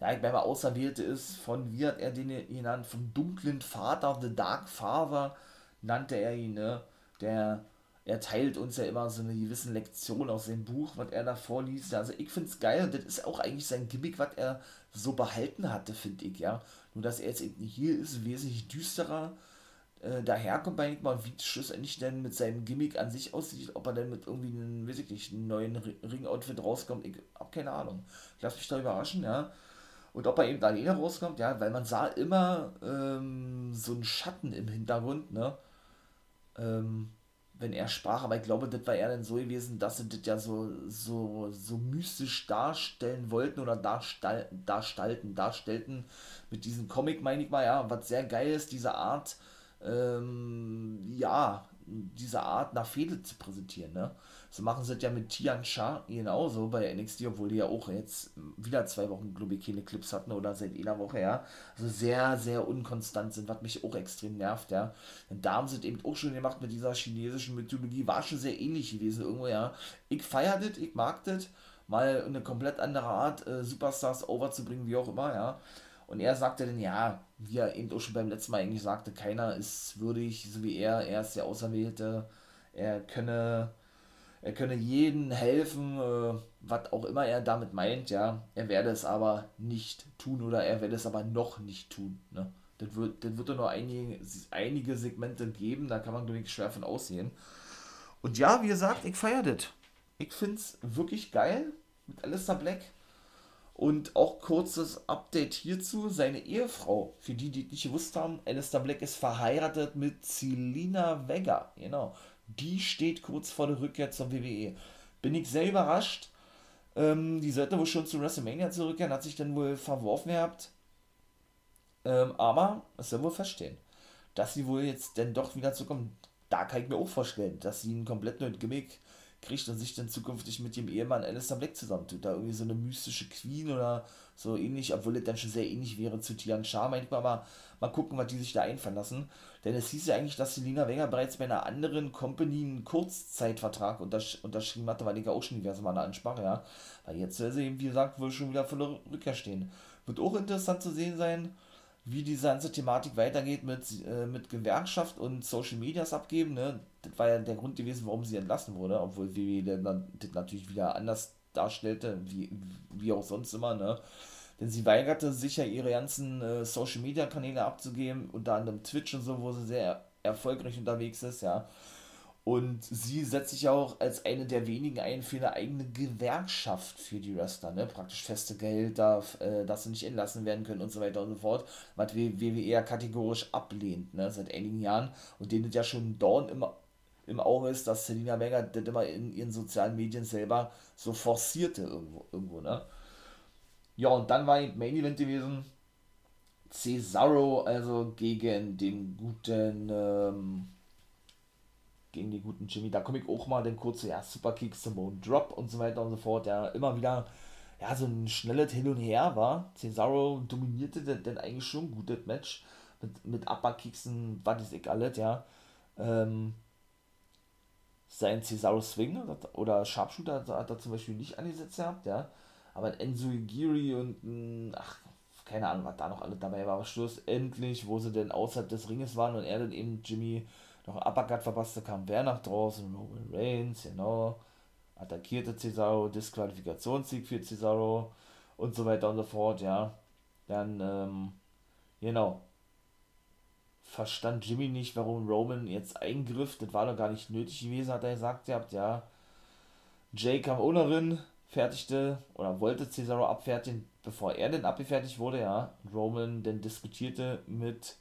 ja, ich meine Auserwählte ist von, wie hat er den genannt, vom dunklen Vater, The Dark Father, nannte er ihn, ne, der er teilt uns ja immer so eine gewisse Lektion aus dem Buch, was er da vorliest. Also ich finde es geil und das ist auch eigentlich sein Gimmick, was er so behalten hatte, finde ich, ja. Nur dass er jetzt eben hier ist, wesentlich düsterer äh, daherkommt, meine ich mal, wie schlussendlich denn mit seinem Gimmick an sich aussieht, ob er denn mit irgendwie einem, weiß ich nicht, einem neuen Ring-Outfit rauskommt, ich habe keine Ahnung. Ich lasse mich da überraschen, ja. Und ob er eben alleine rauskommt, ja, weil man sah immer ähm, so einen Schatten im Hintergrund, ne. Ähm, wenn er sprach, aber ich glaube, das war eher dann so gewesen, dass sie das ja so, so, so mystisch darstellen wollten oder darstall, darstellten, darstellten mit diesem Comic, meine ich mal, ja, was sehr geil ist, diese Art, ähm, ja, diese Art nach Fehde zu präsentieren, ne? So machen sie das ja mit Tian Sha genauso bei NXT, obwohl die ja auch jetzt wieder zwei Wochen, glaube ich, keine Clips hatten oder seit einer Woche, ja. Also sehr, sehr unkonstant sind, was mich auch extrem nervt, ja. Und da haben sie es eben auch schon gemacht mit dieser chinesischen Mythologie, war schon sehr ähnlich gewesen irgendwo, ja. Ich feiere das, ich mag das, mal eine komplett andere Art, äh, Superstars overzubringen, wie auch immer, ja. Und er sagte dann, ja, wie er eben auch schon beim letzten Mal eigentlich sagte, keiner ist würdig, so wie er, er ist der Auserwählte, er könne er könne jedem helfen, äh, was auch immer er damit meint, ja. Er werde es aber nicht tun oder er werde es aber noch nicht tun. Ne? Das wird, das wird nur einige, einige Segmente geben, da kann man glaube schwer von aussehen. Und ja, wie gesagt, ich feiere das. Ich finde es wirklich geil mit Alistair Black. Und auch kurzes Update hierzu: Seine Ehefrau, für die, die nicht gewusst haben, Alistair Black ist verheiratet mit Selina Vega. Genau die steht kurz vor der Rückkehr zur WWE. Bin ich sehr überrascht. Ähm, die sollte wohl schon zu WrestleMania zurückkehren, hat sich dann wohl verworfen gehabt. Ähm, aber es soll wohl feststehen, dass sie wohl jetzt denn doch wieder zurückkommt. Da kann ich mir auch vorstellen, dass sie ein komplett neues Gimmick kriegt und sich dann zukünftig mit dem Ehemann Alistair Black zusammentut. Da irgendwie so eine mystische Queen oder so ähnlich, obwohl es dann schon sehr ähnlich wäre zu Tian Sha, manchmal, aber mal gucken, was die sich da einfallen lassen. Denn es hieß ja eigentlich, dass Selina Vega bereits bei einer anderen Company einen Kurzzeitvertrag untersch unterschrieben hatte, weil ich ja auch schon diverse Mal ansprach, ja. Weil jetzt soll sie eben, wie gesagt, wohl schon wieder von der Rückkehr stehen. Wird auch interessant zu sehen sein, wie diese ganze Thematik weitergeht mit, äh, mit Gewerkschaft und Social Medias abgeben. Ne? Das war ja der Grund gewesen, warum sie entlassen wurde, obwohl WWE dann das natürlich wieder anders darstellte, wie, wie auch sonst immer. Ne? Denn sie weigerte sich ja ihre ganzen äh, Social Media Kanäle abzugeben, unter anderem Twitch und so, wo sie sehr erfolgreich unterwegs ist, ja. Und sie setzt sich auch als eine der wenigen ein für eine eigene Gewerkschaft für die Wrestler, ne? Praktisch feste Gehälter, äh, dass sie nicht entlassen werden können und so weiter und so fort. Was WWE eher kategorisch ablehnt, ne? Seit einigen Jahren. Und denen ja schon Dorn im, im Auge ist, dass Selina Vega das immer in ihren sozialen Medien selber so forcierte irgendwo, irgendwo, ne? Ja, und dann war Main Event gewesen. Cesaro, also gegen den guten, ähm, gegen den guten Jimmy. Da komme ich auch mal den kurze, ja, Superkick, Simone Drop und so weiter und so fort. Ja, immer wieder, ja, so ein schnelles Hin und Her war. Cesaro dominierte denn eigentlich schon gut das Match. Mit, mit Upperkicksen, was ist alles, ja. Ähm, sein Cesaro Swing oder Sharpshooter hat er zum Beispiel nicht angesetzt gehabt, ja. Aber Enzo Giri und, ach, keine Ahnung, was da noch alles dabei war, aber schlussendlich, wo sie denn außerhalb des Ringes waren und er dann eben Jimmy noch Uppercut verpasste, kam wer nach draußen, Roman Reigns, genau, attackierte Cesaro, Disqualifikationssieg für Cesaro und so weiter und so fort, ja. Dann, ähm, genau, verstand Jimmy nicht, warum Roman jetzt eingriff, das war doch gar nicht nötig gewesen, hat er gesagt, ihr habt ja, Jay kam ohne Rin, fertigte oder wollte Cesaro abfertigen, bevor er denn abgefertigt wurde, ja. Roman dann diskutierte mit,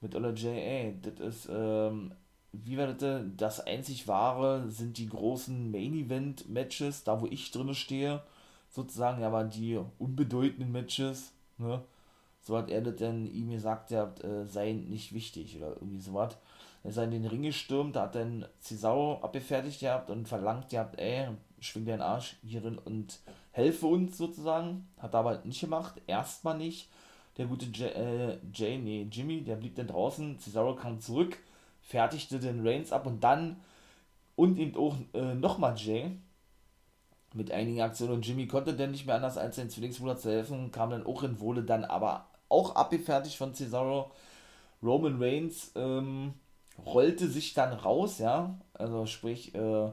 mit Ola J, ey, das ist, ähm, wie war das, das einzig wahre sind die großen Main Event Matches, da wo ich drinne stehe, sozusagen, aber die unbedeutenden Matches, ne, so hat er das dann ihm gesagt, ja, äh, seien nicht wichtig oder irgendwie sowas. Er ist in den Ring gestürmt, hat dann Cesaro abgefertigt gehabt und verlangt gehabt, ey, schwing deinen Arsch hierin und helfe uns sozusagen. Hat aber nicht gemacht, erstmal nicht. Der gute J äh, Jay, nee, Jimmy, der blieb dann draußen. Cesaro kam zurück, fertigte den Reigns ab und dann und eben auch äh, nochmal Jay mit einigen Aktionen und Jimmy konnte dann nicht mehr anders als den Zwillingsbruder zu helfen, kam dann auch in Wohle dann aber auch abgefertigt von Cesaro. Roman Reigns ähm, rollte sich dann raus, ja, also sprich, äh,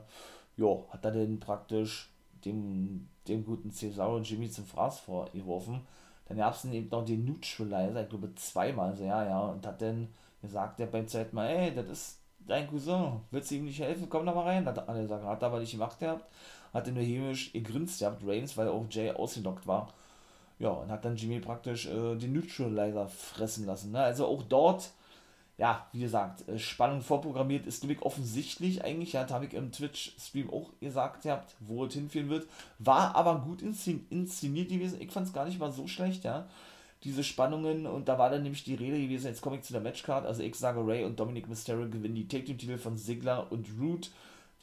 ja, hat er denn praktisch dem, dem guten Cesaro und Jimmy zum Fraß vorgeworfen. Dann gab es eben noch den Neutralizer, ich glaube zweimal, so, ja, ja, und hat dann gesagt, der beim zweiten Mal, ey, das ist dein Cousin, willst du ihm nicht helfen, komm da mal rein. Hat er gesagt, hat er aber nicht gemacht gehabt, hat er nur hämisch gegrinst gehabt, Reigns, weil auch Jay ausgelockt war. Ja, und hat dann Jimmy praktisch äh, den Neutralizer fressen lassen. Ne? Also auch dort ja, wie gesagt, äh, Spannung vorprogrammiert ist nämlich offensichtlich eigentlich, ja, habe ich im Twitch-Stream auch gesagt habt, wo es hinführen wird. War aber gut inszeniert gewesen. Ich fand es gar nicht mal so schlecht, ja. Diese Spannungen und da war dann nämlich die Rede gewesen, jetzt komme ich zu der Matchcard, also ich sage Ray und Dominic Mysterio gewinnen die Take-Team-Titel von Ziggler und Root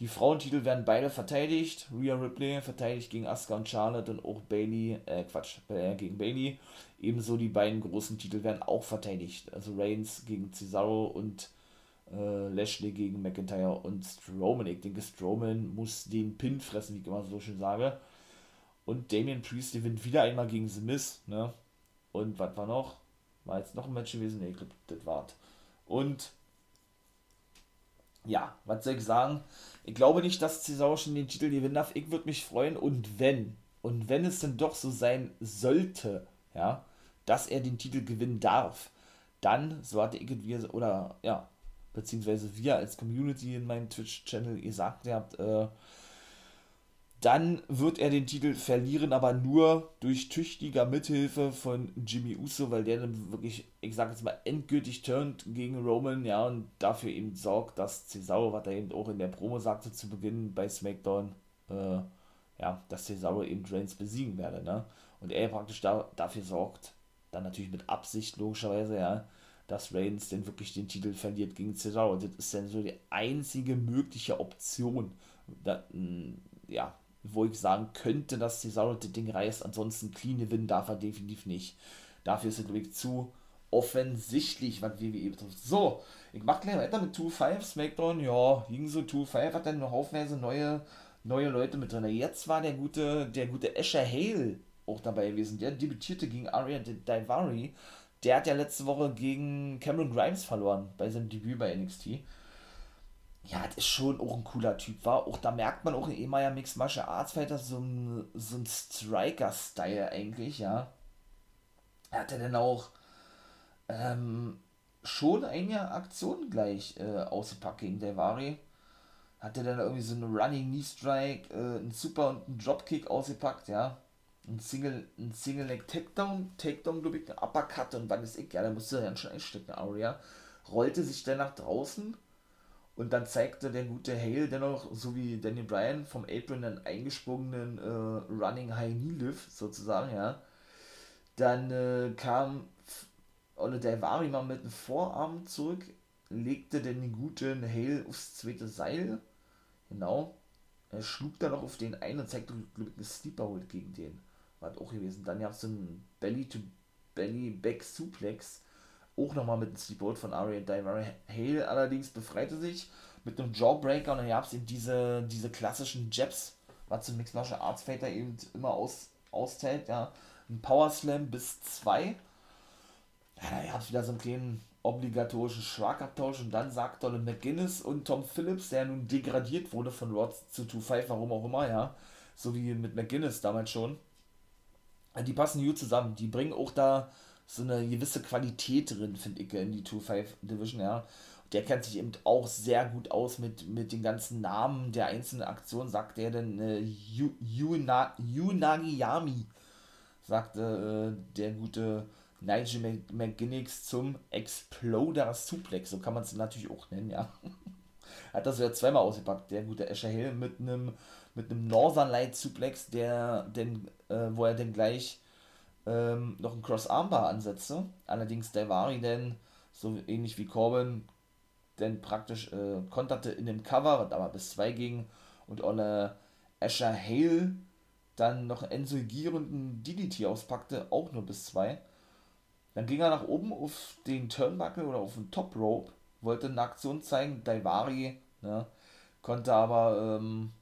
die Frauentitel werden beide verteidigt. Rhea Ripley verteidigt gegen Asuka und Charlotte und auch Bailey, äh Quatsch, äh, gegen Bailey. Ebenso die beiden großen Titel werden auch verteidigt. Also Reigns gegen Cesaro und äh, Lashley gegen McIntyre und Strowman. Ich denke, Strowman muss den Pin fressen, wie ich immer so schön sage. Und Damian Priest gewinnt wieder einmal gegen The Miz, ne? Und was war noch? War jetzt noch ein Match gewesen? Ne, ich glaube, das war's. Und ja, was soll ich sagen? Ich glaube nicht, dass Cesaro schon den Titel gewinnen darf. Ich würde mich freuen und wenn, und wenn es denn doch so sein sollte, ja, dass er den Titel gewinnen darf, dann, so hatte ich es, oder ja, beziehungsweise wir als Community in meinem Twitch-Channel gesagt habt, äh, dann wird er den Titel verlieren, aber nur durch tüchtiger Mithilfe von Jimmy Uso, weil der dann wirklich, ich sag jetzt mal, endgültig turnt gegen Roman, ja, und dafür eben sorgt, dass Cesaro, was er eben auch in der Promo sagte zu Beginn bei SmackDown, äh, ja, dass Cesaro eben Reigns besiegen werde, ne? Und er praktisch da, dafür sorgt, dann natürlich mit Absicht logischerweise, ja, dass Reigns denn wirklich den Titel verliert gegen Cesaro. Und das ist dann so die einzige mögliche Option, da, ja, wo ich sagen könnte, dass Cesaro das Ding reißt. Ansonsten clean gewinnen darf er definitiv nicht. Dafür ist glaube ich, zu offensichtlich, was WWE betrifft. So, ich mach gleich weiter mit 2-5, SmackDown, ja, ging so 2-5, hat dann noch haufenweise neue, neue Leute mit drin. Jetzt war der gute, der gute Asher Hale auch dabei gewesen. Der debütierte gegen Arya Daivari. Der hat ja letzte Woche gegen Cameron Grimes verloren bei seinem Debüt bei NXT. Ja, das ist schon auch ein cooler Typ, war. Auch da merkt man auch in ehemaliger Mixed Martial Arts Fighter so ein, so ein Striker-Style eigentlich, ja. Er hatte dann auch ähm, schon eine Aktion gleich äh, ausgepackt gegen Daivari. Hatte dann irgendwie so einen Running Knee Strike, äh, einen Super und einen Dropkick ausgepackt, ja ein Single, ein Single Leg Takedown, Takedown, glaube ich, ein Uppercut und wann ist ich, ja, da musste er dann schon einstecken, Aria, rollte sich dann nach draußen und dann zeigte der gute Hale dennoch, so wie Daniel Bryan vom Apron einen eingesprungenen äh, Running High Knee Lift sozusagen, ja. Dann äh, kam Olle Daivari mal mit dem Vorarm zurück, legte den guten Hale aufs zweite Seil, genau, er schlug dann noch auf den einen und zeigte, glaube ich, einen Sleeper Hold gegen den war auch gewesen. Dann gab es einen Belly-to-Belly-Back-Suplex, auch nochmal mit einem Sleepout von Aria Daivari Hale, allerdings befreite sich mit einem Jawbreaker und dann gab es eben diese, diese klassischen Jabs, was zum Mixed Martial Arts Fighter eben immer aus, austeilt, ja. Ein Power Slam bis 2. Ja, da gab es wieder so einen kleinen obligatorischen Schlagabtausch und dann sagt Donald McGuinness und Tom Phillips, der nun degradiert wurde von Rods zu 2-5, warum auch immer, ja. So wie mit McGuinness damals schon die passen gut zusammen. Die bringen auch da so eine gewisse Qualität drin, finde ich, in die 2-5 Division, ja. Der kennt sich eben auch sehr gut aus mit, mit den ganzen Namen der einzelnen Aktionen, sagt er denn äh, Yunagiyami, sagte äh, der gute Nigel McGuinness zum Exploder Suplex, so kann man es natürlich auch nennen, ja. <laughs> Hat das ja zweimal ausgepackt, der gute Asher Hill mit einem mit einem Northern Light Suplex, der denn, äh, wo er dann gleich ähm, noch einen Cross Armbar ansetzte. Allerdings Daivari dann, so ähnlich wie Corbin, dann praktisch äh, konterte in dem Cover, aber bis zwei ging und Olle Asher Hale dann noch Enzo Gier und ein DDT auspackte, auch nur bis zwei. Dann ging er nach oben auf den Turnbuckle oder auf den Top Rope, wollte eine Aktion zeigen, Daivari, ne, konnte aber ähm,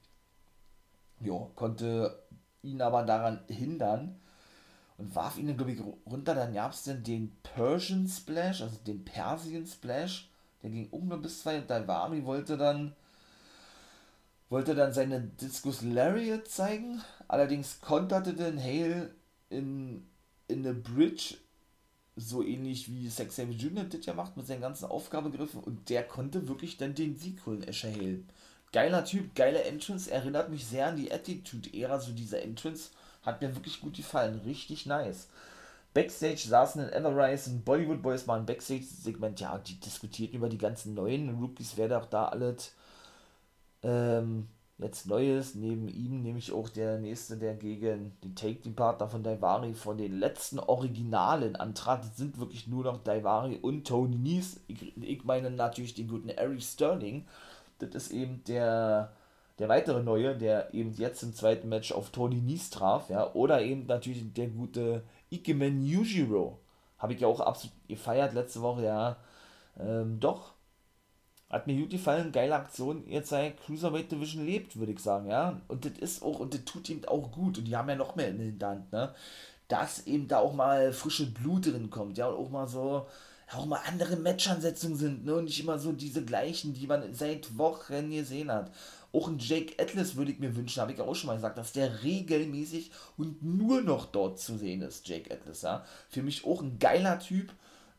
jo, konnte ihn aber daran hindern und warf ihn, glaube ich, runter. Dann gab es dann den Persian Splash, also den Persien Splash. Der ging um nur bis zwei. Daivari wollte dann wollte dann seine Discus Lariat zeigen. Allerdings konterte den Hale in, in eine Bridge, so ähnlich wie Sex Savage Jr. das ja macht mit seinen ganzen Aufgabegriffen. Und der konnte wirklich dann den Sieg holen, Asher Hale geiler Typ, geile Entrance, erinnert mich sehr an die Attitude-Ära, so diese Entrance hat mir wirklich gut gefallen, richtig nice. Backstage saßen in Everrise und Bollywood Boys waren Backstage-Segment, ja, die diskutierten über die ganzen neuen Rookies, wer doch da alles ähm, jetzt Neues, neben ihm nämlich auch der nächste, der gegen den Take-Team-Partner von Daivari von den letzten Originalen antrat, das sind wirklich nur noch Daivari und Tony Nies, ich, ich meine natürlich den guten Eric Sterling, das ist eben der, der weitere Neue, der eben jetzt im zweiten Match auf Tony Nies traf, ja, oder eben natürlich der gute Ikemen Yujiro. Habe ich ja auch absolut gefeiert letzte Woche, ja. Ähm, doch. Hat mir gut gefallen, geile Aktion. Jetzt sei Cruiserweight Division lebt, würde ich sagen, ja. Und das ist auch, und das tut ihm auch gut. Und die haben ja noch mehr in der Hinterhand, ne. Dass eben da auch mal frische Blut drin kommt, ja. Und auch mal so, auch mal andere Matchansetzungen sind, ne? Und nicht immer so diese gleichen, die man seit Wochen gesehen hat. Auch ein Jake Atlas würde ich mir wünschen, habe ich auch schon mal gesagt, dass der regelmäßig und nur noch dort zu sehen ist, Jake Atlas, ja. Für mich auch ein geiler Typ,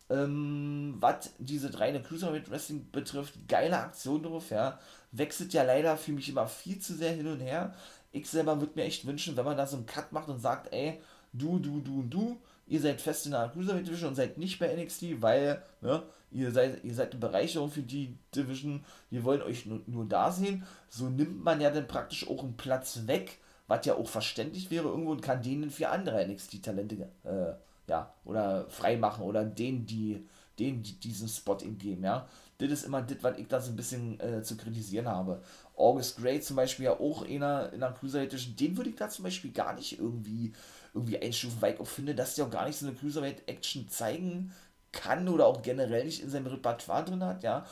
ähm, was diese reine Cruiserweight Wrestling betrifft, geile Aktion drauf, ja. Wechselt ja leider für mich immer viel zu sehr hin und her. Ich selber würde mir echt wünschen, wenn man da so einen Cut macht und sagt, ey, du, du, du und du, ihr seid fest in der Cruiserweight Division und seid nicht bei NXT, weil ne, ihr, seid, ihr seid eine Bereicherung für die Division, wir wollen euch nur, nur da sehen. So nimmt man ja dann praktisch auch einen Platz weg, was ja auch verständlich wäre irgendwo und kann denen für andere NXT-Talente äh, ja, oder freimachen oder denen, die, denen die diesen Spot ihm geben, ja. das ist immer das, was ich da so ein bisschen äh, zu kritisieren habe. August Gray zum Beispiel ja auch einer in der Cruiserweight Edition, den würde ich da zum Beispiel gar nicht irgendwie, irgendwie einstufen, weil ich auch finde, dass der auch gar nicht so eine Cruiserweight Action zeigen kann oder auch generell nicht in seinem Repertoire drin hat, ja.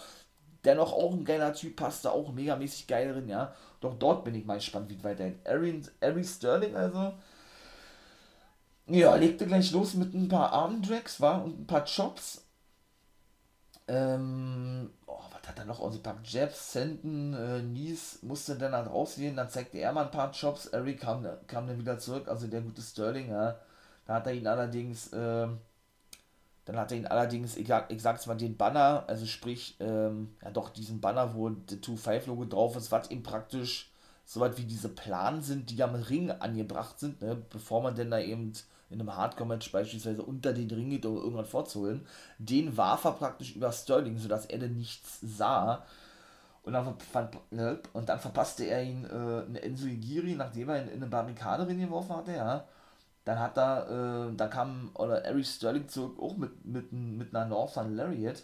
Dennoch auch ein geiler Typ, passt da auch megamäßig geil drin, ja. Doch dort bin ich mal gespannt, wie weiterhin. Ari Sterling also, ja, legte gleich los mit ein paar Armdrags, war und ein paar Chops. Ähm, er noch? Ein paar Jabs, Senden, äh, Nies musste dann halt rausgehen, dann zeigte er mal ein paar Chops, Eric kam, kam dann wieder zurück, also der gute Sterling, ja. Da hat er ihn allerdings, äh, dann hat er ihn allerdings, ich, sag's mal, den Banner, also sprich, ähm, ja doch, diesen Banner, wo der 2-5-Logo drauf ist, was ihm praktisch so was wie diese Planen sind, die am Ring angebracht sind, ne, bevor man denn da eben in einem Hardcore-Match beispielsweise unter den Ring geht, um irgendwas vorzuholen, den warf er praktisch über Sterling, sodass er dann nichts sah. Und dann, ne, und dann verpasste er ihn äh, eine Enzo Igiri, nachdem er ihn in eine Barrikade geworfen hatte, ja. Dann hat er, äh, da kam, oder Eric Sterling zurück, auch mit, mit, mit einer Northern Lariat.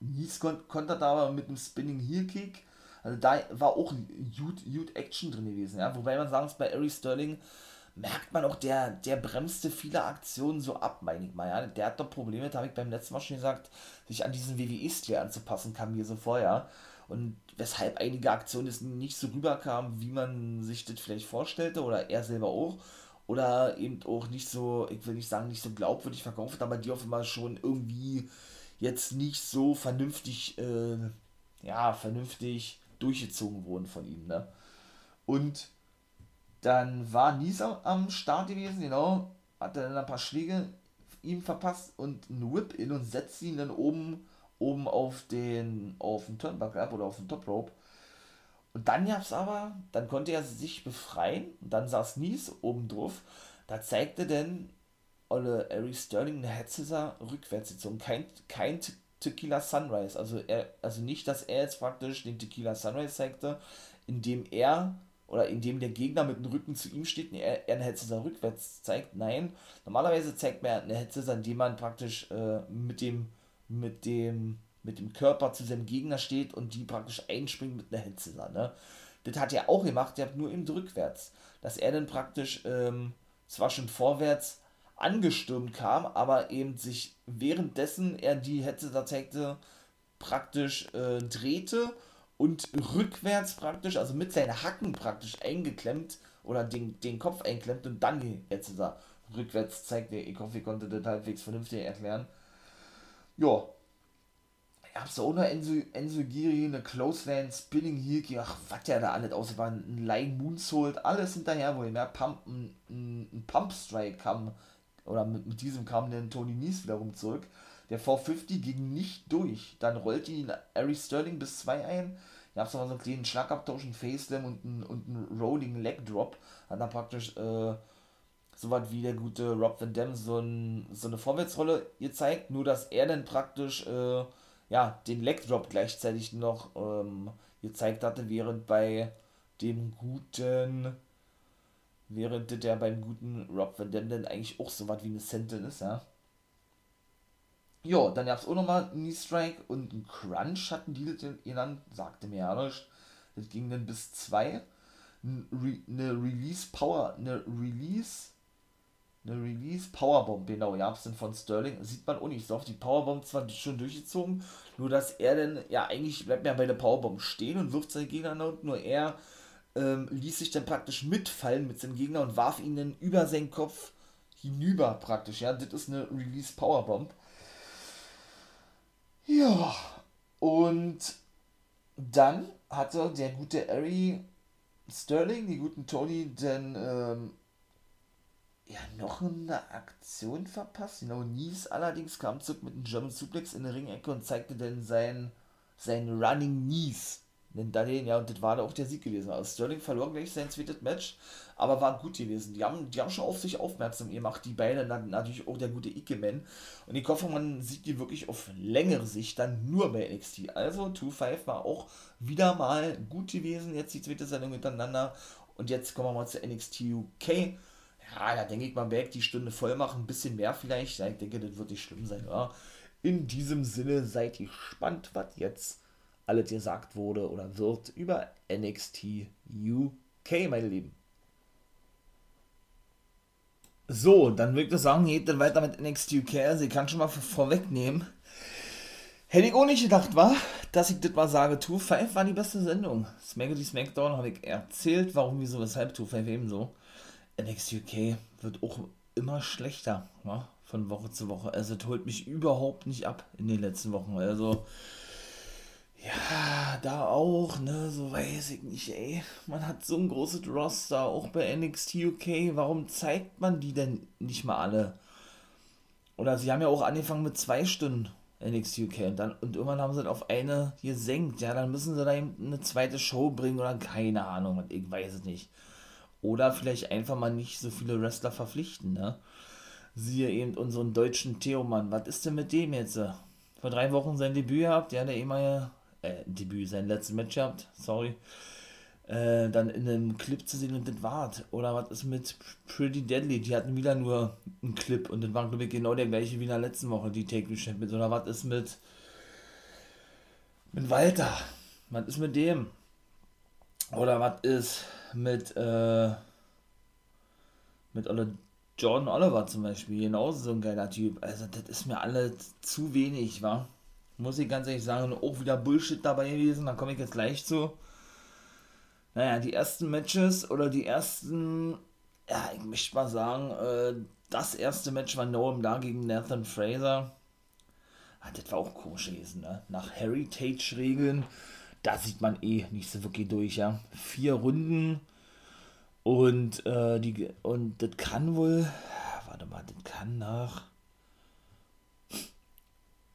Nies kon konnte da aber mit einem Spinning Heel Kick, also da war auch Huge Action drin gewesen, ja. Wobei man sagen muss, bei Eric Sterling, merkt man auch, der, der bremste viele Aktionen so ab, meine ich mal. Ja? Der hat doch Probleme, das habe ich beim letzten Mal schon gesagt, sich an diesen WWE-Stil anzupassen, kam mir so vorher. Und weshalb einige Aktionen jetzt nicht so rüberkamen, wie man sich das vielleicht vorstellte, oder er selber auch. Oder eben auch nicht so, ich will nicht sagen, nicht so glaubwürdig verkauft, aber die offenbar schon irgendwie jetzt nicht so vernünftig, äh, ja, vernünftig durchgezogen wurden von ihm, ne? Und dann war Nisa am Start gewesen, genau, hat dann ein paar Schläge ihm verpasst und einen Whip-In und setzt ihn dann oben, oben auf den, auf den Turnbuckle ab oder auf den Top Rope. Und dann gab's aber, dann konnte er sich befreien und dann saß Nies oben drauf. Da zeigte denn Olle Ari Sterling eine Headsetter rückwärts gezogen. Kein, kein Tequila Sunrise. Also er, also nicht, dass er jetzt praktisch den Tequila Sunrise zeigte, indem er oder indem der Gegner mit dem Rücken zu ihm steht und er, er eine Headset rückwärts zeigt. Nein, normalerweise zeigt man eine Headset, indem man praktisch äh, mit dem mit dem mit dem Körper zu seinem Gegner steht und die praktisch einspringt mit einer Headset. Ne? Das hat er auch gemacht, der hat nur eben rückwärts. Dass er dann praktisch ähm, zwar schon vorwärts angestürmt kam, aber eben sich währenddessen er die Headset zeigte, praktisch äh, drehte und rückwärts praktisch, also mit seinen Hacken praktisch eingeklemmt oder den, den Kopf einklemmt und dann jetzt er rückwärts zeigt. Ich hoffe, ich konnte das halbwegs vernünftig erklären. Ja. Ich hab's auch noch Enzo, Enzo Giri, eine Clothesline, Spinning Heel, ach, was der da alles aus war, ein Line Moonsault, alles hinterher, wo er Pump, ein, ein Pump Strike kam, oder mit, mit diesem kam dann Tony Nies wiederum zurück. Der 450 ging nicht durch. Dann rollte ihn Ari Sterling bis 2 ein. Da gab es noch so einen kleinen Schlagabtausch, einen Faceslam und einen, und einen Rolling Leg Drop. Hat dann praktisch äh, so was wie der gute Rob Van Dam so, ein, so eine Vorwärtsrolle gezeigt. Nur, dass er dann praktisch äh, ja, den Leg Drop gleichzeitig noch ähm, gezeigt hatte, während bei dem guten während der beim guten Rob Van Dam dann eigentlich auch so was wie eine Sentinel ist, ja. Ja, dann gab es auch nochmal einen Knee Strike und einen Crunch hatten die das genannt, sagte mir ja nicht. Das ging dann bis 2. Eine Release Power, eine Release, eine Release Powerbomb, genau, ja, es dann von Sterling. Sieht man auch nicht so oft. Die Powerbomb zwar schon durchgezogen, nur dass er dann, ja, eigentlich bleibt er bei der Powerbomb stehen und wirft seinen Gegner unten, nur er ähm, ließ sich dann praktisch mitfallen mit seinem Gegner und warf ihn dann über seinen Kopf hinüber praktisch, ja. Das ist eine Release Powerbomb. Ja, und dann hatte der gute Ari Sterling, die guten Tony, dann ähm, ja noch eine Aktion verpasst. Genau, Nies allerdings kam zurück mit einem German Suplex in der Ringecke und zeigte dann sein, sein Running Knees nennt da den, ja, und das war da auch der Sieg gewesen. Also Sterling verlor gleich sein zweites Match, aber war gut gewesen. Die haben, die haben schon auf sich aufmerksam gemacht, die beiden, natürlich auch der gute Ike-Man. Und ich hoffe, man sieht die wirklich auf längere Sicht dann nur bei NXT. Also 2-5 war auch wieder mal gut gewesen, jetzt die zweite Sendung miteinander. Und jetzt kommen wir mal zu NXT UK. Ja, da denke ich mal, Berg die Stunde voll machen, ein bisschen mehr vielleicht. Ja, ich denke, das wird nicht schlimm sein, oder? In diesem Sinne seid ihr gespannt, was jetzt alles gesagt wurde oder wird über NXT UK, meine Lieben. So, dann würde ich sagen, geht dann weiter mit NXT UK. Also ich kann schon mal vorwegnehmen. Hätte ich auch nicht gedacht, war, dass ich das mal sage, 2-5 war die beste Sendung. Smackety Smackdown habe ich erzählt, warum, wieso, weshalb 2-5 ebenso. NXT UK wird auch immer schlechter, wa? von Woche zu Woche. Also es holt mich überhaupt nicht ab in den letzten Wochen. Also ja, da auch, ne, so weiß ich nicht, ey. Man hat so ein großes Roster, auch bei NXT UK. Warum zeigt man die denn nicht mal alle? Oder sie haben ja auch angefangen mit zwei Stunden NXT UK und, dann, und irgendwann haben sie es auf eine gesenkt. Ja, dann müssen sie da eben eine zweite Show bringen oder keine Ahnung, ich weiß es nicht. Oder vielleicht einfach mal nicht so viele Wrestler verpflichten, ne? Siehe eben unseren deutschen Theomann. Was ist denn mit dem jetzt? Vor drei Wochen sein Debüt gehabt, ja, der ehemalige äh, Debüt, sein letztes Match gehabt, sorry, äh, dann in einem Clip zu sehen und das war's. Oder was ist mit Pretty Deadly? Die hatten wieder nur einen Clip und das war, glaube ich, genau der gleiche wie in der letzten Woche, die Take Champions. Oder was ist mit, mit Walter? Was ist mit dem? Oder was ist mit, äh, mit Jordan Oliver zum Beispiel, genauso so ein geiler Typ. Also, das ist mir alles zu wenig, wa? Muss ich ganz ehrlich sagen, auch wieder Bullshit dabei gewesen, da komme ich jetzt gleich zu. Naja, die ersten Matches oder die ersten, ja, ich möchte mal sagen, äh, das erste Match war Noam da gegen Nathan Fraser. Ah, das war auch komisch gewesen, ne? Nach Heritage-Regeln, da sieht man eh nicht so wirklich durch, ja. Vier Runden und, äh, die, und das kann wohl, warte mal, das kann nach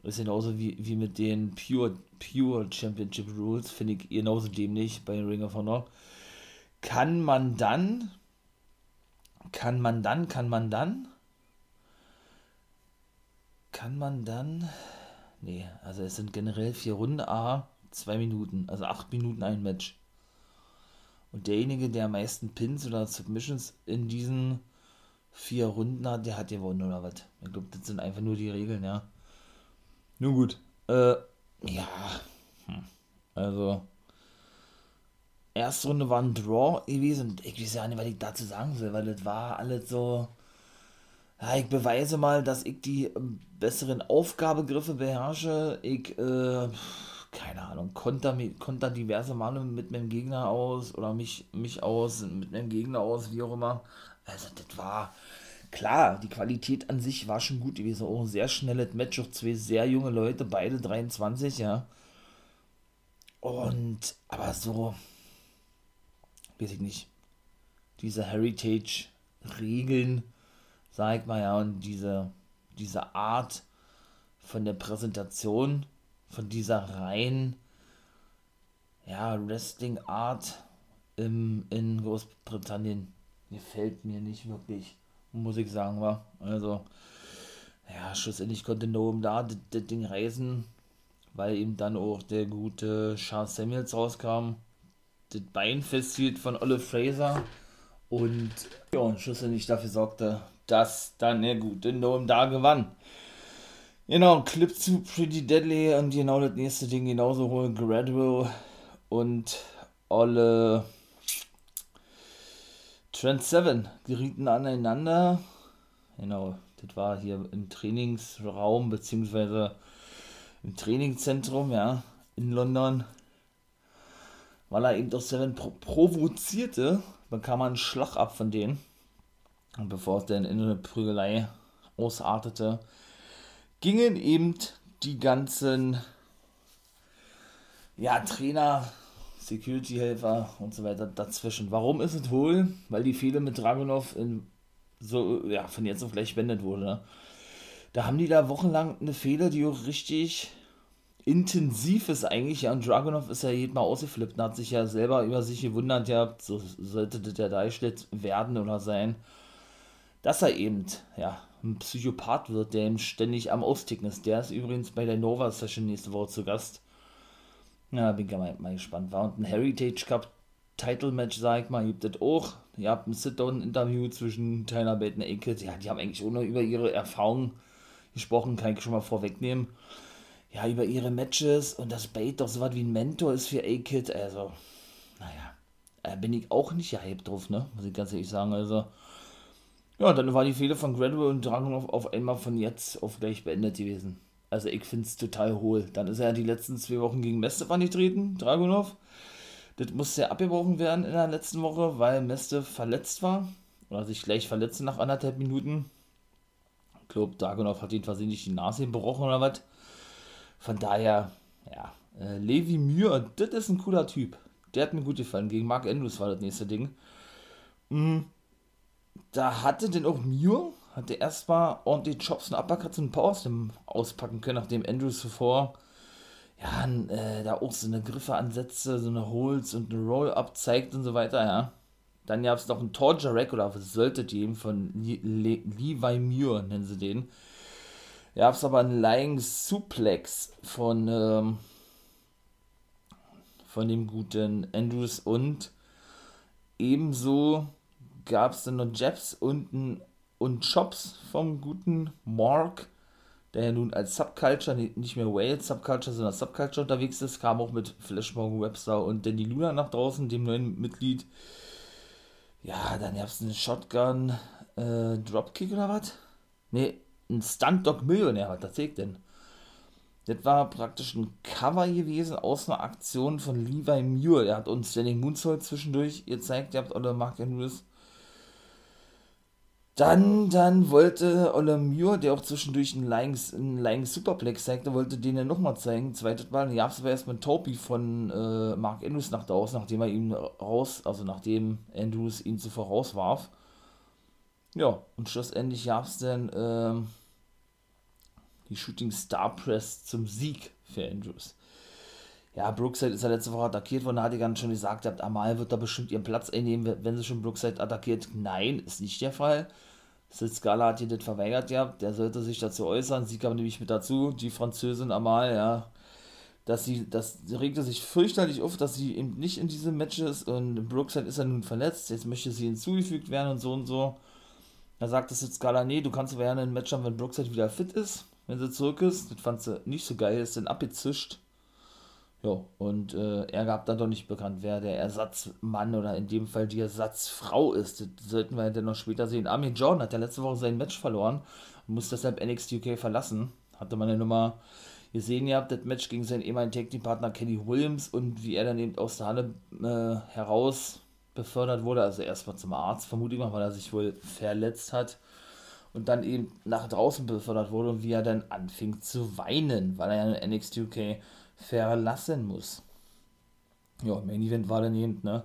ist genauso wie, wie mit den Pure, Pure Championship Rules, finde ich genauso dämlich bei Ring of Honor. Kann man dann, kann man dann, kann man dann, kann man dann, nee, also es sind generell vier Runden, A, zwei Minuten, also acht Minuten ein Match. Und derjenige, der am meisten Pins oder Submissions in diesen vier Runden hat, der hat gewonnen oder was. Ich glaube, das sind einfach nur die Regeln, ja. Nun gut. Äh, ja. Hm. Also. Erste Runde war ein Draw gewesen. Ich weiß ja nicht, was ich dazu sagen will, weil das war alles so. Ja, ich beweise mal, dass ich die besseren Aufgabegriffe beherrsche. Ich, äh, keine Ahnung, konter, konter diverse Male mit meinem Gegner aus oder mich, mich aus, mit meinem Gegner aus, wie auch immer. Also, das war klar, die Qualität an sich war schon gut gewesen. Auch ein sehr schnelles Match, auch zwei sehr junge Leute, beide 23, ja. Und, aber so, weiß ich nicht, diese Heritage-Regeln, sag ich mal, ja, und diese, diese Art von der Präsentation, von dieser rein, ja, Wrestling-Art in Großbritannien gefällt mir nicht wirklich muss ich sagen, war. Also, ja, schlussendlich konnte Noam da das Ding reißen, weil ihm dann auch der gute Charles Samuels rauskam, das Bein festhielt von Olive Fraser und ja, und schlussendlich dafür sorgte, dass dann der gute Noam da gewann. Genau, Clip zu Pretty Deadly und genau das nächste Ding genauso holen, Gradual und Olle Trend 7 gerieten aneinander. Genau, das war hier im Trainingsraum beziehungsweise im Trainingszentrum, ja, in London. Weil er eben doch Seven pro provozierte, bekam man einen Schlag ab von denen. Und bevor es dann in eine Prügelei ausartete, gingen eben die ganzen ja, Trainer Security-Helfer und so weiter dazwischen. Warum ist es wohl? Weil die Fehler mit Dragunov in so, ja, von jetzt auf gleich beendet wurde. Ne? Da haben die da wochenlang eine Fehler, die auch richtig intensiv ist eigentlich. Ja, und Dragunov ist ja jedes Mal ausgeflippt und hat sich ja selber über sich gewundert, ja, so sollte das ja dargestellt werden oder sein, dass er eben, ja, ein Psychopath wird, der ihm ständig am Austicken ist. Der ist übrigens bei der Nova Session nächste Woche zu Gast. Ja, bin ich mal, mal gespannt. War und ein Heritage Cup Title Match, sag ich mal, gibt es auch. Ihr habt ein Sit-Down-Interview zwischen Tyler Bate und Eke. Ja, die haben eigentlich auch noch über ihre Erfahrungen gesprochen, kann ich schon mal vorwegnehmen. Ja, über ihre Matches und das Bait doch so was wie ein Mentor ist für A-Kid. Also, naja, äh, bin ich auch nicht gehypt drauf, ne? Muss ich ganz ehrlich sagen. Also, ja, dann war die Fehler von Gradual und Dragunov auf einmal von jetzt auf gleich beendet gewesen. Also ich finde es total hohl. Dann ist er die letzten zwei Wochen gegen Mestev angetreten, Dragunov. Das musste ja abgebrochen werden in der letzten Woche, weil Mestev verletzt war. Oder sich gleich verletzte nach anderthalb Minuten. Ich glaube, Dragunov hat ihn versehentlich die Nase gebrochen oder was. Von daher, ja, äh, Levi Mühr, das ist ein cooler Typ. Der hat mir gut gefallen. Gegen Mark Andrews war das nächste Ding. Mhm da hatte denn auch Muir, hatte erstmal ordentlich Chops und Uppercuts und Powerslam auspacken können, nachdem Andrews zuvor ja, äh, da auch so eine Griffe ansetzte, so eine Holds und eine Roll-Up zeigt und so weiter, ja. Dann gab es noch einen Torture Rack, oder was sollte die von Le Le Levi Muir, nennen sie den. Gab es aber einen Lying Suplex von, ähm, von dem guten Andrews und ebenso gab es dann noch Jabs und, und Chops vom guten Mark, der ja nun als Subculture, nicht mehr Wales Subculture, sondern Subculture unterwegs ist, kam auch mit Flash Morgan Webster und Danny Luna nach draußen, dem neuen Mitglied. Ja, dann gab es einen Shotgun äh, Dropkick oder was? Ne, ein Stunt Dog Millionär, was sagt denn? Das war praktisch ein Cover gewesen aus einer Aktion von Levi Muir. Er hat uns Standing Moonsault zwischendurch gezeigt. Ihr habt oder Mark Andrews dann, dann wollte Ola Muir, der auch zwischendurch einen Lying, einen Lying Superplex zeigte, wollte den ja nochmal zeigen. Zweites Mal, gab es aber erstmal Topi von äh, Mark Andrews nach draußen, nachdem er ihn raus, also nachdem Andrews ihn zuvor rauswarf. Ja, und schlussendlich gab es dann äh, die Shooting Star Press zum Sieg für Andrews. Ja, Brookside ist ja letzte Woche attackiert worden, da hatte ich ganz schon gesagt, Amal wird da bestimmt ihren Platz einnehmen, wenn sie schon Brookside attackiert. Nein, ist nicht der Fall. Sid hat hier das verweigert ja, der sollte sich dazu äußern, sie kam nämlich mit dazu, die Französin Amal, ja, dass sie, das regte sich fürchterlich auf, dass sie eben nicht in diesem Match ist und Brookside ist ja nun verletzt, jetzt möchte sie hinzugefügt werden und so und so. Da sagte Sid nee, du kannst aber gerne ein Match haben, wenn Brookside wieder fit ist, wenn sie zurück ist. Das fand sie nicht so geil, ist dann abgezischt. Ja, und äh, er gab dann doch nicht bekannt, wer der Ersatzmann oder in dem Fall die Ersatzfrau ist. Das sollten wir dann noch später sehen. Armin Jordan hat ja letzte Woche sein Match verloren und muss deshalb NXT UK verlassen. Hatte man ja Nummer gesehen, ihr habt das Match gegen seinen ehemaligen Tag Team Partner Kenny Williams und wie er dann eben aus der Halle äh, heraus befördert wurde, also erstmal zum Arzt, vermute ich mal, weil er sich wohl verletzt hat und dann eben nach draußen befördert wurde und wie er dann anfing zu weinen, weil er ja NXT UK verlassen muss. Ja, Main Event war dann eben, ne?